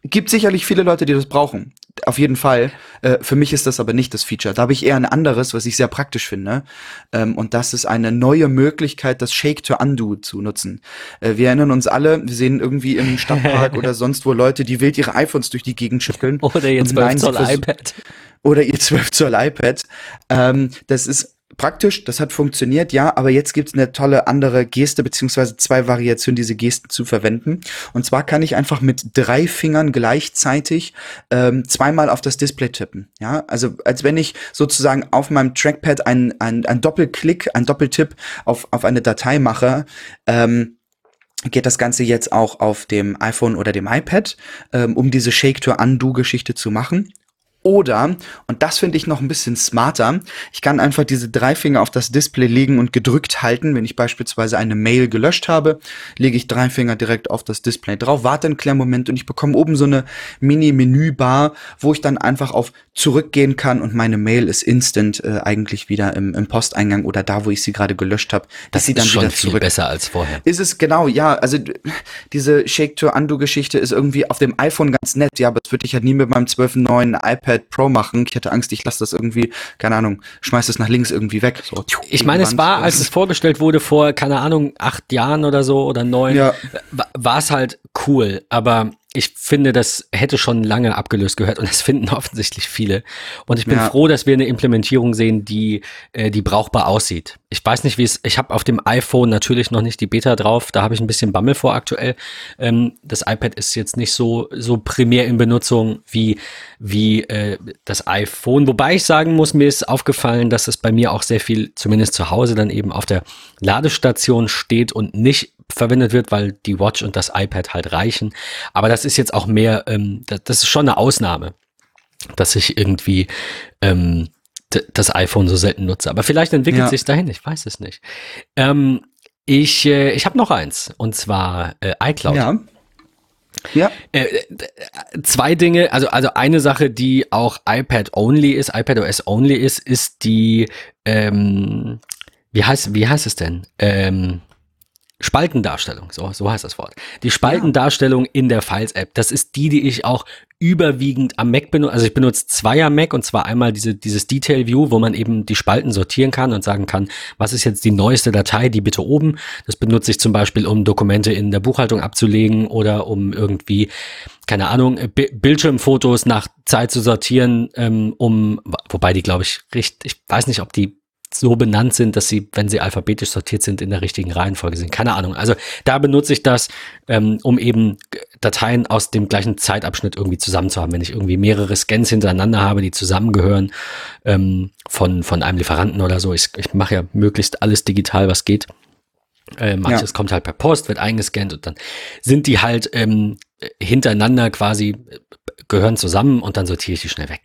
Gibt sicherlich viele Leute, die das brauchen auf jeden Fall. Äh, für mich ist das aber nicht das Feature. Da habe ich eher ein anderes, was ich sehr praktisch finde. Ähm, und das ist eine neue Möglichkeit, das Shake to Undo zu nutzen. Äh, wir erinnern uns alle, wir sehen irgendwie im Stadtpark oder sonst wo Leute, die wild ihre iPhones durch die Gegend schütteln.
Oder ihr 12 Zoll iPad.
Oder ihr 12 Zoll iPad. Ähm, das ist praktisch, das hat funktioniert, ja, aber jetzt gibt's eine tolle andere Geste, beziehungsweise zwei Variationen, diese Gesten zu verwenden. Und zwar kann ich einfach mit drei Fingern gleichzeitig ähm, zweimal auf das Display tippen. Ja, also als wenn ich sozusagen auf meinem Trackpad ein, ein, Doppelklick, ein Doppeltipp auf, auf eine Datei mache. Ähm, geht das Ganze jetzt auch auf dem iPhone oder dem iPad, ähm, um diese Shake-to-Undo-Geschichte zu machen. Oder, und das finde ich noch ein bisschen smarter, ich kann einfach diese drei Finger auf das Display legen und gedrückt halten. Wenn ich beispielsweise eine Mail gelöscht habe, lege ich drei Finger direkt auf das Display drauf, warte einen kleinen Moment und ich bekomme oben so eine Mini-Menü-Bar, wo ich dann einfach auf zurückgehen kann und meine Mail ist instant äh, eigentlich wieder im, im Posteingang oder da, wo ich sie gerade gelöscht habe.
Das sie dann ist schon wieder viel besser als vorher.
Ist es genau, ja. Also diese Shake-to-Undo-Geschichte ist irgendwie auf dem iPhone ganz nett, ja, aber das würde ich ja nie mit meinem 12.9 iPad iPad Pro machen. Ich hatte Angst, ich lasse das irgendwie, keine Ahnung, schmeiß es nach links irgendwie weg. So,
ich meine, es war, als es vorgestellt wurde vor, keine Ahnung, acht Jahren oder so oder neun, ja. war es halt cool. Aber ich finde, das hätte schon lange abgelöst gehört und das finden offensichtlich viele. Und ich bin ja. froh, dass wir eine Implementierung sehen, die, äh, die brauchbar aussieht. Ich weiß nicht, wie es, ich habe auf dem iPhone natürlich noch nicht die Beta drauf, da habe ich ein bisschen Bammel vor aktuell. Ähm, das iPad ist jetzt nicht so, so primär in Benutzung wie, wie äh, das iPhone. Wobei ich sagen muss, mir ist aufgefallen, dass es bei mir auch sehr viel, zumindest zu Hause, dann eben auf der Ladestation steht und nicht verwendet wird, weil die Watch und das iPad halt reichen. Aber das ist jetzt auch mehr, ähm, das, das, ist schon eine Ausnahme, dass ich irgendwie ähm, das iPhone so selten nutze. Aber vielleicht entwickelt ja. sich dahin, ich weiß es nicht. Ähm, ich äh, ich habe noch eins, und zwar äh, iCloud.
Ja. Ja.
Äh, zwei Dinge, also, also eine Sache, die auch iPad-only ist, iPadOS-only ist, ist die, ähm, wie heißt, wie heißt es denn? Ähm, Spaltendarstellung, so, so heißt das Wort. Die Spaltendarstellung ja. in der Files-App, das ist die, die ich auch überwiegend am Mac benutze. Also ich benutze zweier Mac und zwar einmal diese, dieses Detail View, wo man eben die Spalten sortieren kann und sagen kann, was ist jetzt die neueste Datei, die bitte oben. Das benutze ich zum Beispiel, um Dokumente in der Buchhaltung abzulegen oder um irgendwie, keine Ahnung, Bildschirmfotos nach Zeit zu sortieren, ähm, um, wobei die, glaube ich, richtig, ich weiß nicht, ob die so benannt sind, dass sie, wenn sie alphabetisch sortiert sind, in der richtigen Reihenfolge sind. Keine Ahnung. Also da benutze ich das, ähm, um eben Dateien aus dem gleichen Zeitabschnitt irgendwie zusammen zu haben. Wenn ich irgendwie mehrere Scans hintereinander habe, die zusammengehören ähm, von, von einem Lieferanten oder so. Ich, ich mache ja möglichst alles digital, was geht. Äh, manches ja. kommt halt per Post, wird eingescannt und dann sind die halt ähm, hintereinander quasi gehören zusammen und dann sortiere ich die schnell weg.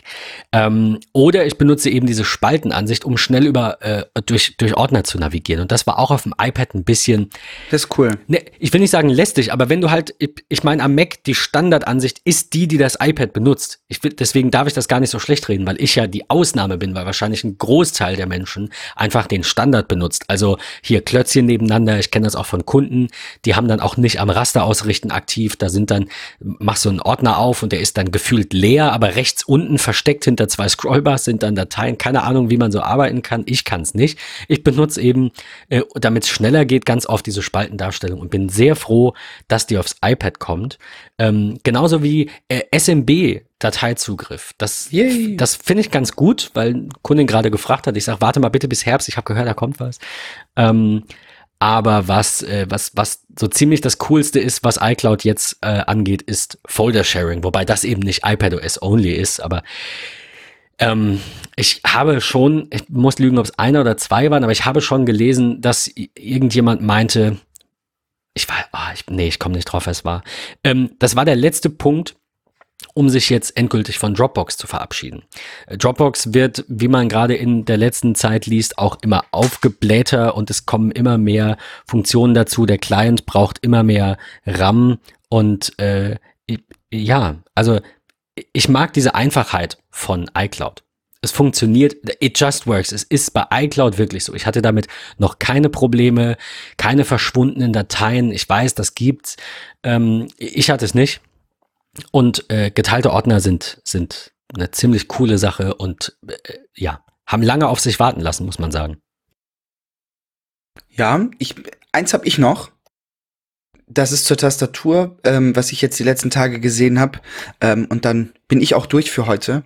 Ähm, oder ich benutze eben diese Spaltenansicht, um schnell über äh, durch, durch Ordner zu navigieren. Und das war auch auf dem iPad ein bisschen.
Das ist cool.
Ne, ich will nicht sagen lästig, aber wenn du halt, ich, ich meine, am Mac die Standardansicht ist die, die das iPad benutzt. Ich will, deswegen darf ich das gar nicht so schlecht reden, weil ich ja die Ausnahme bin, weil wahrscheinlich ein Großteil der Menschen einfach den Standard benutzt. Also hier Klötzchen nebeneinander. Ich kenne das auch von Kunden. Die haben dann auch nicht am Raster ausrichten aktiv. Da sind dann, machst du einen Ordner auf und der ist dann gefühlt leer, aber rechts unten versteckt hinter zwei Scrollbars sind dann Dateien. Keine Ahnung, wie man so arbeiten kann. Ich kann es nicht. Ich benutze eben, äh, damit es schneller geht, ganz oft diese Spaltendarstellung und bin sehr froh, dass die aufs iPad kommt. Ähm, genauso wie äh, SMB Dateizugriff. Das, das finde ich ganz gut, weil Kundin gerade gefragt hat. Ich sage, warte mal bitte bis Herbst. Ich habe gehört, da kommt was. Ähm, Aber was, äh, was, was so ziemlich das Coolste ist, was iCloud jetzt äh, angeht, ist Folder Sharing. Wobei das eben nicht iPadOS only ist, aber ähm, ich habe schon, ich muss lügen, ob es einer oder zwei waren, aber ich habe schon gelesen, dass irgendjemand meinte, ich war, oh, ich, nee, ich komme nicht drauf, es war. Ähm, das war der letzte Punkt, um sich jetzt endgültig von Dropbox zu verabschieden. Äh, Dropbox wird, wie man gerade in der letzten Zeit liest, auch immer aufgeblähter und es kommen immer mehr Funktionen dazu. Der Client braucht immer mehr RAM und äh, ja, also ich mag diese Einfachheit von iCloud. Es funktioniert, it just works. Es ist bei iCloud wirklich so. Ich hatte damit noch keine Probleme, keine verschwundenen Dateien. Ich weiß, das gibt's. Ähm, ich hatte es nicht. Und äh, geteilte Ordner sind, sind eine ziemlich coole Sache und äh, ja, haben lange auf sich warten lassen, muss man sagen.
Ja, ich, eins habe ich noch. Das ist zur Tastatur, ähm, was ich jetzt die letzten Tage gesehen habe. Ähm, und dann bin ich auch durch für heute.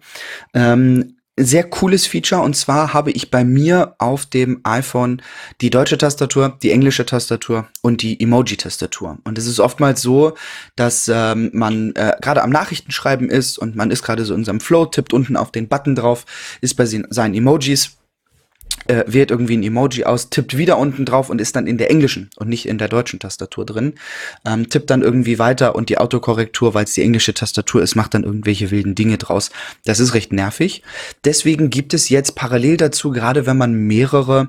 Ähm, sehr cooles Feature und zwar habe ich bei mir auf dem iPhone die deutsche Tastatur, die englische Tastatur und die Emoji-Tastatur. Und es ist oftmals so, dass ähm, man äh, gerade am Nachrichtenschreiben ist und man ist gerade so in seinem Flow, tippt unten auf den Button drauf, ist bei seinen Emojis äh, wählt irgendwie ein Emoji aus, tippt wieder unten drauf und ist dann in der englischen und nicht in der deutschen Tastatur drin. Ähm, tippt dann irgendwie weiter und die Autokorrektur, weil es die englische Tastatur ist, macht dann irgendwelche wilden Dinge draus. Das ist recht nervig. Deswegen gibt es jetzt parallel dazu, gerade wenn man mehrere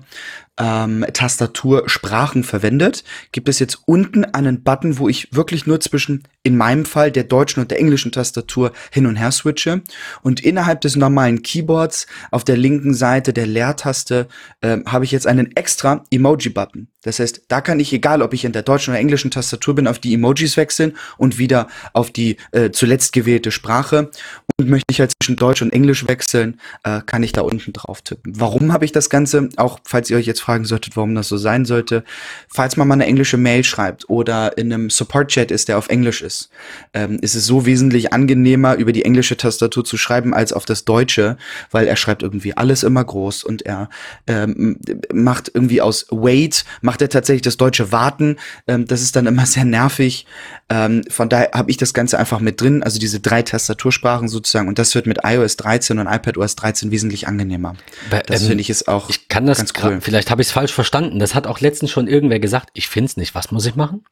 ähm, Tastatursprachen verwendet, gibt es jetzt unten einen Button, wo ich wirklich nur zwischen, in meinem Fall, der deutschen und der englischen Tastatur hin und her switche. Und innerhalb des normalen Keyboards auf der linken Seite der Leertaste äh, habe ich jetzt einen extra Emoji-Button. Das heißt, da kann ich, egal ob ich in der deutschen oder englischen Tastatur bin, auf die Emojis wechseln und wieder auf die äh, zuletzt gewählte Sprache. Und möchte ich halt zwischen Deutsch und Englisch wechseln, äh, kann ich da unten drauf tippen. Warum habe ich das Ganze? Auch falls ihr euch jetzt fragen solltet, warum das so sein sollte. Falls man mal eine englische Mail schreibt oder in einem Support-Chat ist, der auf Englisch ist, ähm, ist es so wesentlich angenehmer, über die englische Tastatur zu schreiben, als auf das Deutsche, weil er schreibt irgendwie alles immer groß und er ähm, macht irgendwie aus Wait, macht er tatsächlich das deutsche Warten. Ähm, das ist dann immer sehr nervig. Ähm, von daher habe ich das Ganze einfach mit drin, also diese drei Tastatursprachen sozusagen. Und das wird mit iOS 13 und iPadOS 13 wesentlich angenehmer.
Bei, das ähm, finde ich ist auch. Ich kann das ganz cool. Vielleicht habe ich es falsch verstanden. Das hat auch letztens schon irgendwer gesagt. Ich finde es nicht. Was muss ich machen?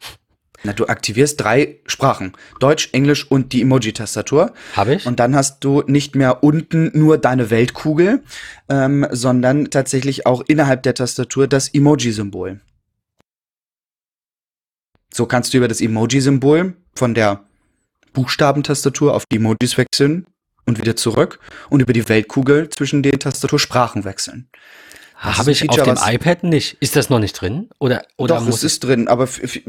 Na, du aktivierst drei Sprachen. Deutsch, Englisch und die Emoji-Tastatur.
Habe ich.
Und dann hast du nicht mehr unten nur deine Weltkugel, ähm, sondern tatsächlich auch innerhalb der Tastatur das Emoji-Symbol. So kannst du über das Emoji-Symbol von der Buchstabentastatur auf die Emojis wechseln und wieder zurück und über die Weltkugel zwischen den Tastatursprachen wechseln.
Habe ich Feature, auf dem iPad nicht. Ist das noch nicht drin? Oder, oder
Doch, es ist drin, aber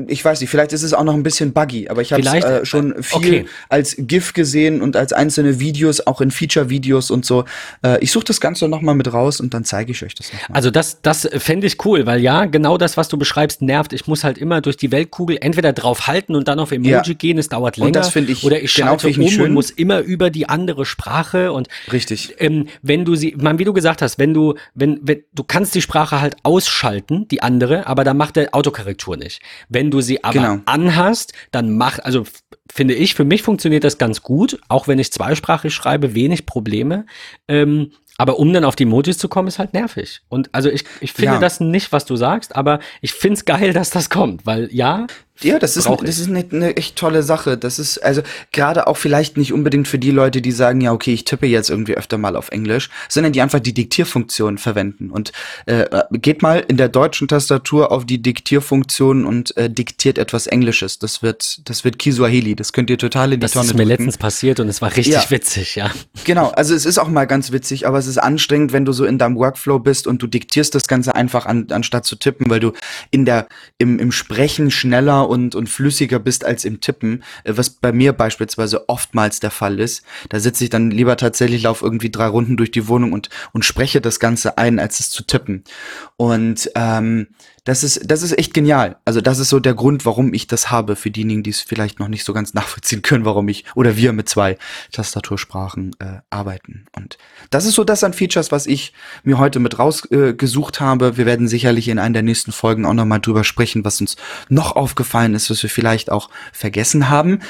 ich weiß nicht, vielleicht ist es auch noch ein bisschen buggy, aber ich habe äh, schon viel okay. als GIF gesehen und als einzelne Videos, auch in Feature-Videos und so. Äh, ich suche das Ganze noch mal mit raus und dann zeige ich euch das noch
mal. Also das, das fände ich cool, weil ja, genau das, was du beschreibst, nervt. Ich muss halt immer durch die Weltkugel entweder drauf halten und dann auf Emoji ja. gehen, es dauert länger. Und
das finde ich
Oder ich
genau,
schalte um schön. und muss immer über die andere Sprache und
Richtig.
Ähm, wenn du sie, man, wie du gesagt hast, wenn du, wenn, wenn du kannst die Sprache halt ausschalten, die andere, aber dann macht der Autokorrektur nicht. Wenn du sie aber genau. anhast, dann macht, also finde ich, für mich funktioniert das ganz gut, auch wenn ich zweisprachig schreibe, wenig Probleme. Ähm, aber um dann auf die Emojis zu kommen, ist halt nervig. Und also ich, ich finde ja. das nicht, was du sagst, aber ich find's geil, dass das kommt, weil ja,
ja, das ist, das ist eine, eine echt tolle Sache. Das ist also gerade auch vielleicht nicht unbedingt für die Leute, die sagen, ja, okay, ich tippe jetzt irgendwie öfter mal auf Englisch, sondern die einfach die Diktierfunktion verwenden. Und äh, geht mal in der deutschen Tastatur auf die Diktierfunktion und äh, diktiert etwas Englisches. Das wird, das wird Kiswahili. Das könnt ihr total in die
das
Tonne
Das ist mir drücken. letztens passiert und es war richtig ja. witzig, ja.
Genau, also es ist auch mal ganz witzig, aber es ist anstrengend, wenn du so in deinem Workflow bist und du diktierst das Ganze einfach an, anstatt zu tippen, weil du in der, im, im Sprechen schneller und, und flüssiger bist als im Tippen, äh, was bei mir beispielsweise oftmals der Fall ist. Da sitze ich dann lieber tatsächlich, lauf irgendwie drei Runden durch die Wohnung und, und spreche das Ganze ein, als es zu tippen. Und ähm, Das ist, das ist echt genial. Also das ist so der Grund, warum ich das habe, für diejenigen, die es vielleicht noch nicht so ganz nachvollziehen können, warum ich oder wir mit zwei Tastatursprachen äh, arbeiten. Und das ist so das an Features, was ich mir heute mit rausgesucht äh, habe. Wir werden sicherlich in einer der nächsten Folgen auch nochmal drüber sprechen, was uns noch aufgefallen ist, was wir vielleicht auch vergessen haben.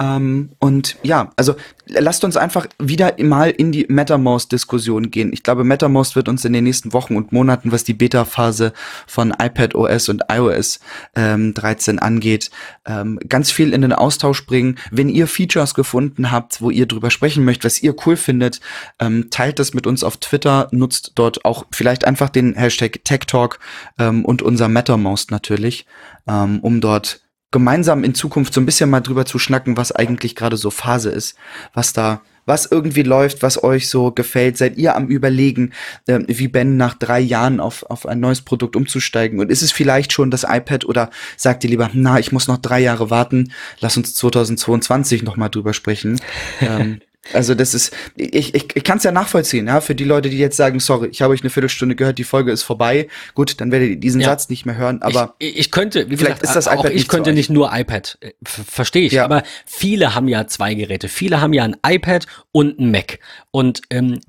Ähm, und ja, also lasst uns einfach wieder mal in die MetaMost-Diskussion gehen. Ich glaube, MetaMost wird uns in den nächsten Wochen und Monaten, was die Beta-Phase von iPad OS und iOS ähm, 13 angeht, ähm, ganz viel in den Austausch bringen. Wenn ihr Features gefunden habt, wo ihr drüber sprechen möchtet, was ihr cool findet, ähm, teilt das mit uns auf Twitter, nutzt dort auch vielleicht einfach den Hashtag TechTalk ähm, und unser MetaMost natürlich, ähm, um dort gemeinsam in Zukunft so ein bisschen mal drüber zu schnacken, was eigentlich gerade so Phase ist, was da, was irgendwie läuft, was euch so gefällt. Seid ihr am Überlegen, äh, wie Ben nach drei Jahren auf, auf ein neues Produkt umzusteigen? Und ist es vielleicht schon das iPad oder sagt ihr lieber, na, ich muss noch drei Jahre warten, lass uns 2022 noch mal drüber sprechen. ähm, also das ist, ich, ich, ich kann es ja nachvollziehen, ja, für die Leute, die jetzt sagen, sorry, ich habe euch eine Viertelstunde gehört, die Folge ist vorbei. Gut, dann werdet ihr diesen ja. Satz nicht mehr hören, aber
ich, ich könnte, wie vielleicht gesagt, ist das auch iPad ich könnte nicht nur iPad, äh, verstehe ich, ja. aber viele haben ja zwei Geräte, viele haben ja ein iPad und ein Mac und ähm,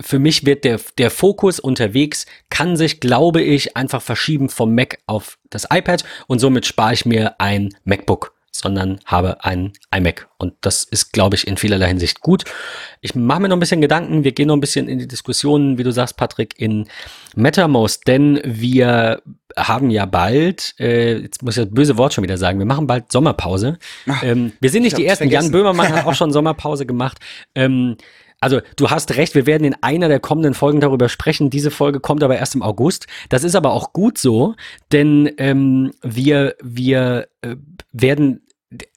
für mich wird der der Fokus unterwegs kann sich, glaube ich, einfach verschieben vom Mac auf das iPad und somit spare ich mir ein MacBook sondern habe ein iMac. Und das ist, glaube ich, in vielerlei Hinsicht gut. Ich mache mir noch ein bisschen Gedanken. Wir gehen noch ein bisschen in die Diskussion, wie du sagst, Patrick, in MetaMost, denn wir haben ja bald, äh, jetzt muss ich das böse Wort schon wieder sagen, wir machen bald Sommerpause. Ach, ähm, wir sind nicht die Ersten. Jan Böhmermann hat auch schon Sommerpause gemacht. Ähm, also du hast recht, wir werden in einer der kommenden Folgen darüber sprechen. Diese Folge kommt aber erst im August. Das ist aber auch gut so, denn ähm, wir, wir äh, werden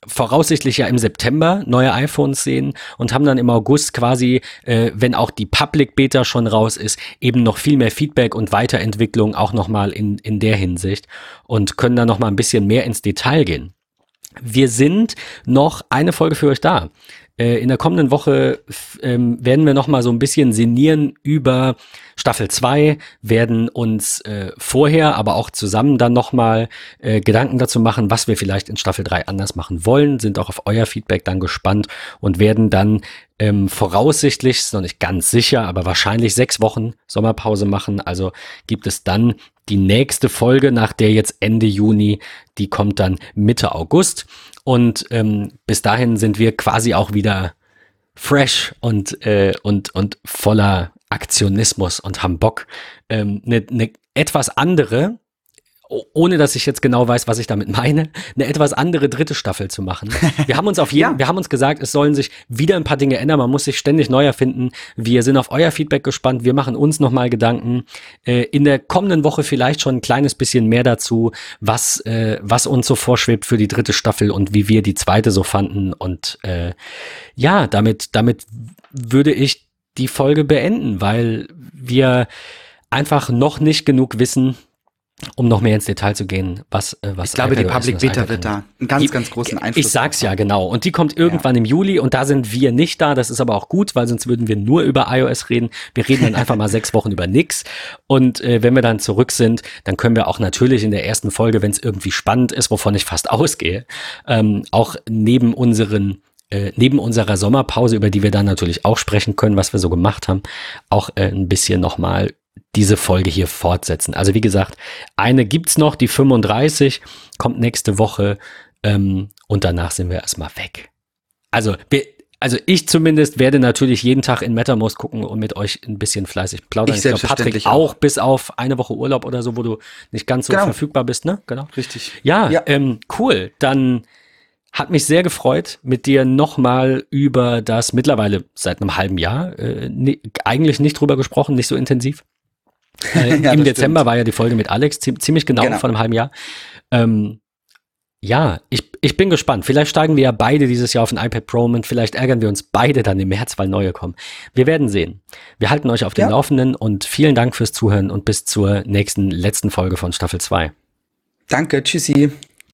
voraussichtlich ja im September neue iPhones sehen und haben dann im August quasi, äh, wenn auch die Public Beta schon raus ist, eben noch viel mehr Feedback und Weiterentwicklung auch nochmal in, in der Hinsicht und können dann nochmal ein bisschen mehr ins Detail gehen. Wir sind noch eine Folge für euch da. Äh, in der kommenden Woche ähm, werden wir noch mal so ein bisschen sinnieren über Staffel 2, werden uns äh, vorher, aber auch zusammen dann noch mal äh, Gedanken dazu machen, was wir vielleicht in Staffel 3 anders machen wollen, sind auch auf euer Feedback dann gespannt und werden dann ähm, voraussichtlich, ist noch nicht ganz sicher, aber wahrscheinlich sechs Wochen Sommerpause machen. Also gibt es dann die nächste Folge, nach der jetzt Ende Juni, die kommt dann Mitte August. Und ähm, bis dahin sind wir quasi auch wieder fresh und, äh, und, und voller Aktionismus und haben Bock, ähm, eine ne etwas andere, ohne dass ich jetzt genau weiß, was ich damit meine, eine etwas andere dritte Staffel zu machen. Wir haben uns auf jeden, ja. wir haben uns gesagt, es sollen sich wieder ein paar Dinge ändern. Man muss sich ständig neu erfinden. Wir sind auf euer Feedback gespannt. Wir machen uns nochmal Gedanken. Äh, in der kommenden Woche vielleicht schon ein kleines bisschen mehr dazu, was, äh, was uns so vorschwebt für die dritte Staffel und wie wir die zweite so fanden. Und äh, ja, damit, damit würde ich die Folge beenden, weil wir einfach noch nicht genug wissen, um noch mehr ins Detail zu gehen, was äh, was
Ich glaube, die Public Beta wird da einen ganz, ganz großen Einfluss
Ich sag's ja, genau. Und die kommt irgendwann ja. im Juli und da sind wir nicht da. Das ist aber auch gut, weil sonst würden wir nur über iOS reden. Wir reden dann einfach mal sechs Wochen über nix. Und äh, wenn wir dann zurück sind, dann können wir auch natürlich in der ersten Folge, wenn es irgendwie spannend ist, wovon ich fast ausgehe, ähm, auch neben unseren äh, neben unserer Sommerpause, über die wir dann natürlich auch sprechen können, was wir so gemacht haben, auch äh, ein bisschen nochmal diese Folge hier fortsetzen. Also wie gesagt, eine gibt's noch, die 35, kommt nächste Woche ähm, und danach sind wir erstmal weg. Also wir, also ich zumindest werde natürlich jeden Tag in MetaMost gucken und mit euch ein bisschen fleißig plaudern.
Ich, ich glaube, Patrick
auch, bis auf eine Woche Urlaub oder so, wo du nicht ganz so genau. verfügbar bist, ne?
Genau. Richtig.
Ja, ja. Ähm, cool. Dann hat mich sehr gefreut, mit dir nochmal über das mittlerweile seit einem halben Jahr äh, ne, eigentlich nicht drüber gesprochen, nicht so intensiv. Äh, ja, Im Dezember stimmt. war ja die Folge mit Alex, ziemlich genau, genau. vor einem halben Jahr. Ähm, ja, ich, ich bin gespannt. Vielleicht steigen wir ja beide dieses Jahr auf ein iPad Pro und vielleicht ärgern wir uns beide dann im März, weil neue kommen. Wir werden sehen. Wir halten euch auf den ja. Laufenden und vielen Dank fürs Zuhören und bis zur nächsten, letzten Folge von Staffel 2.
Danke, tschüssi.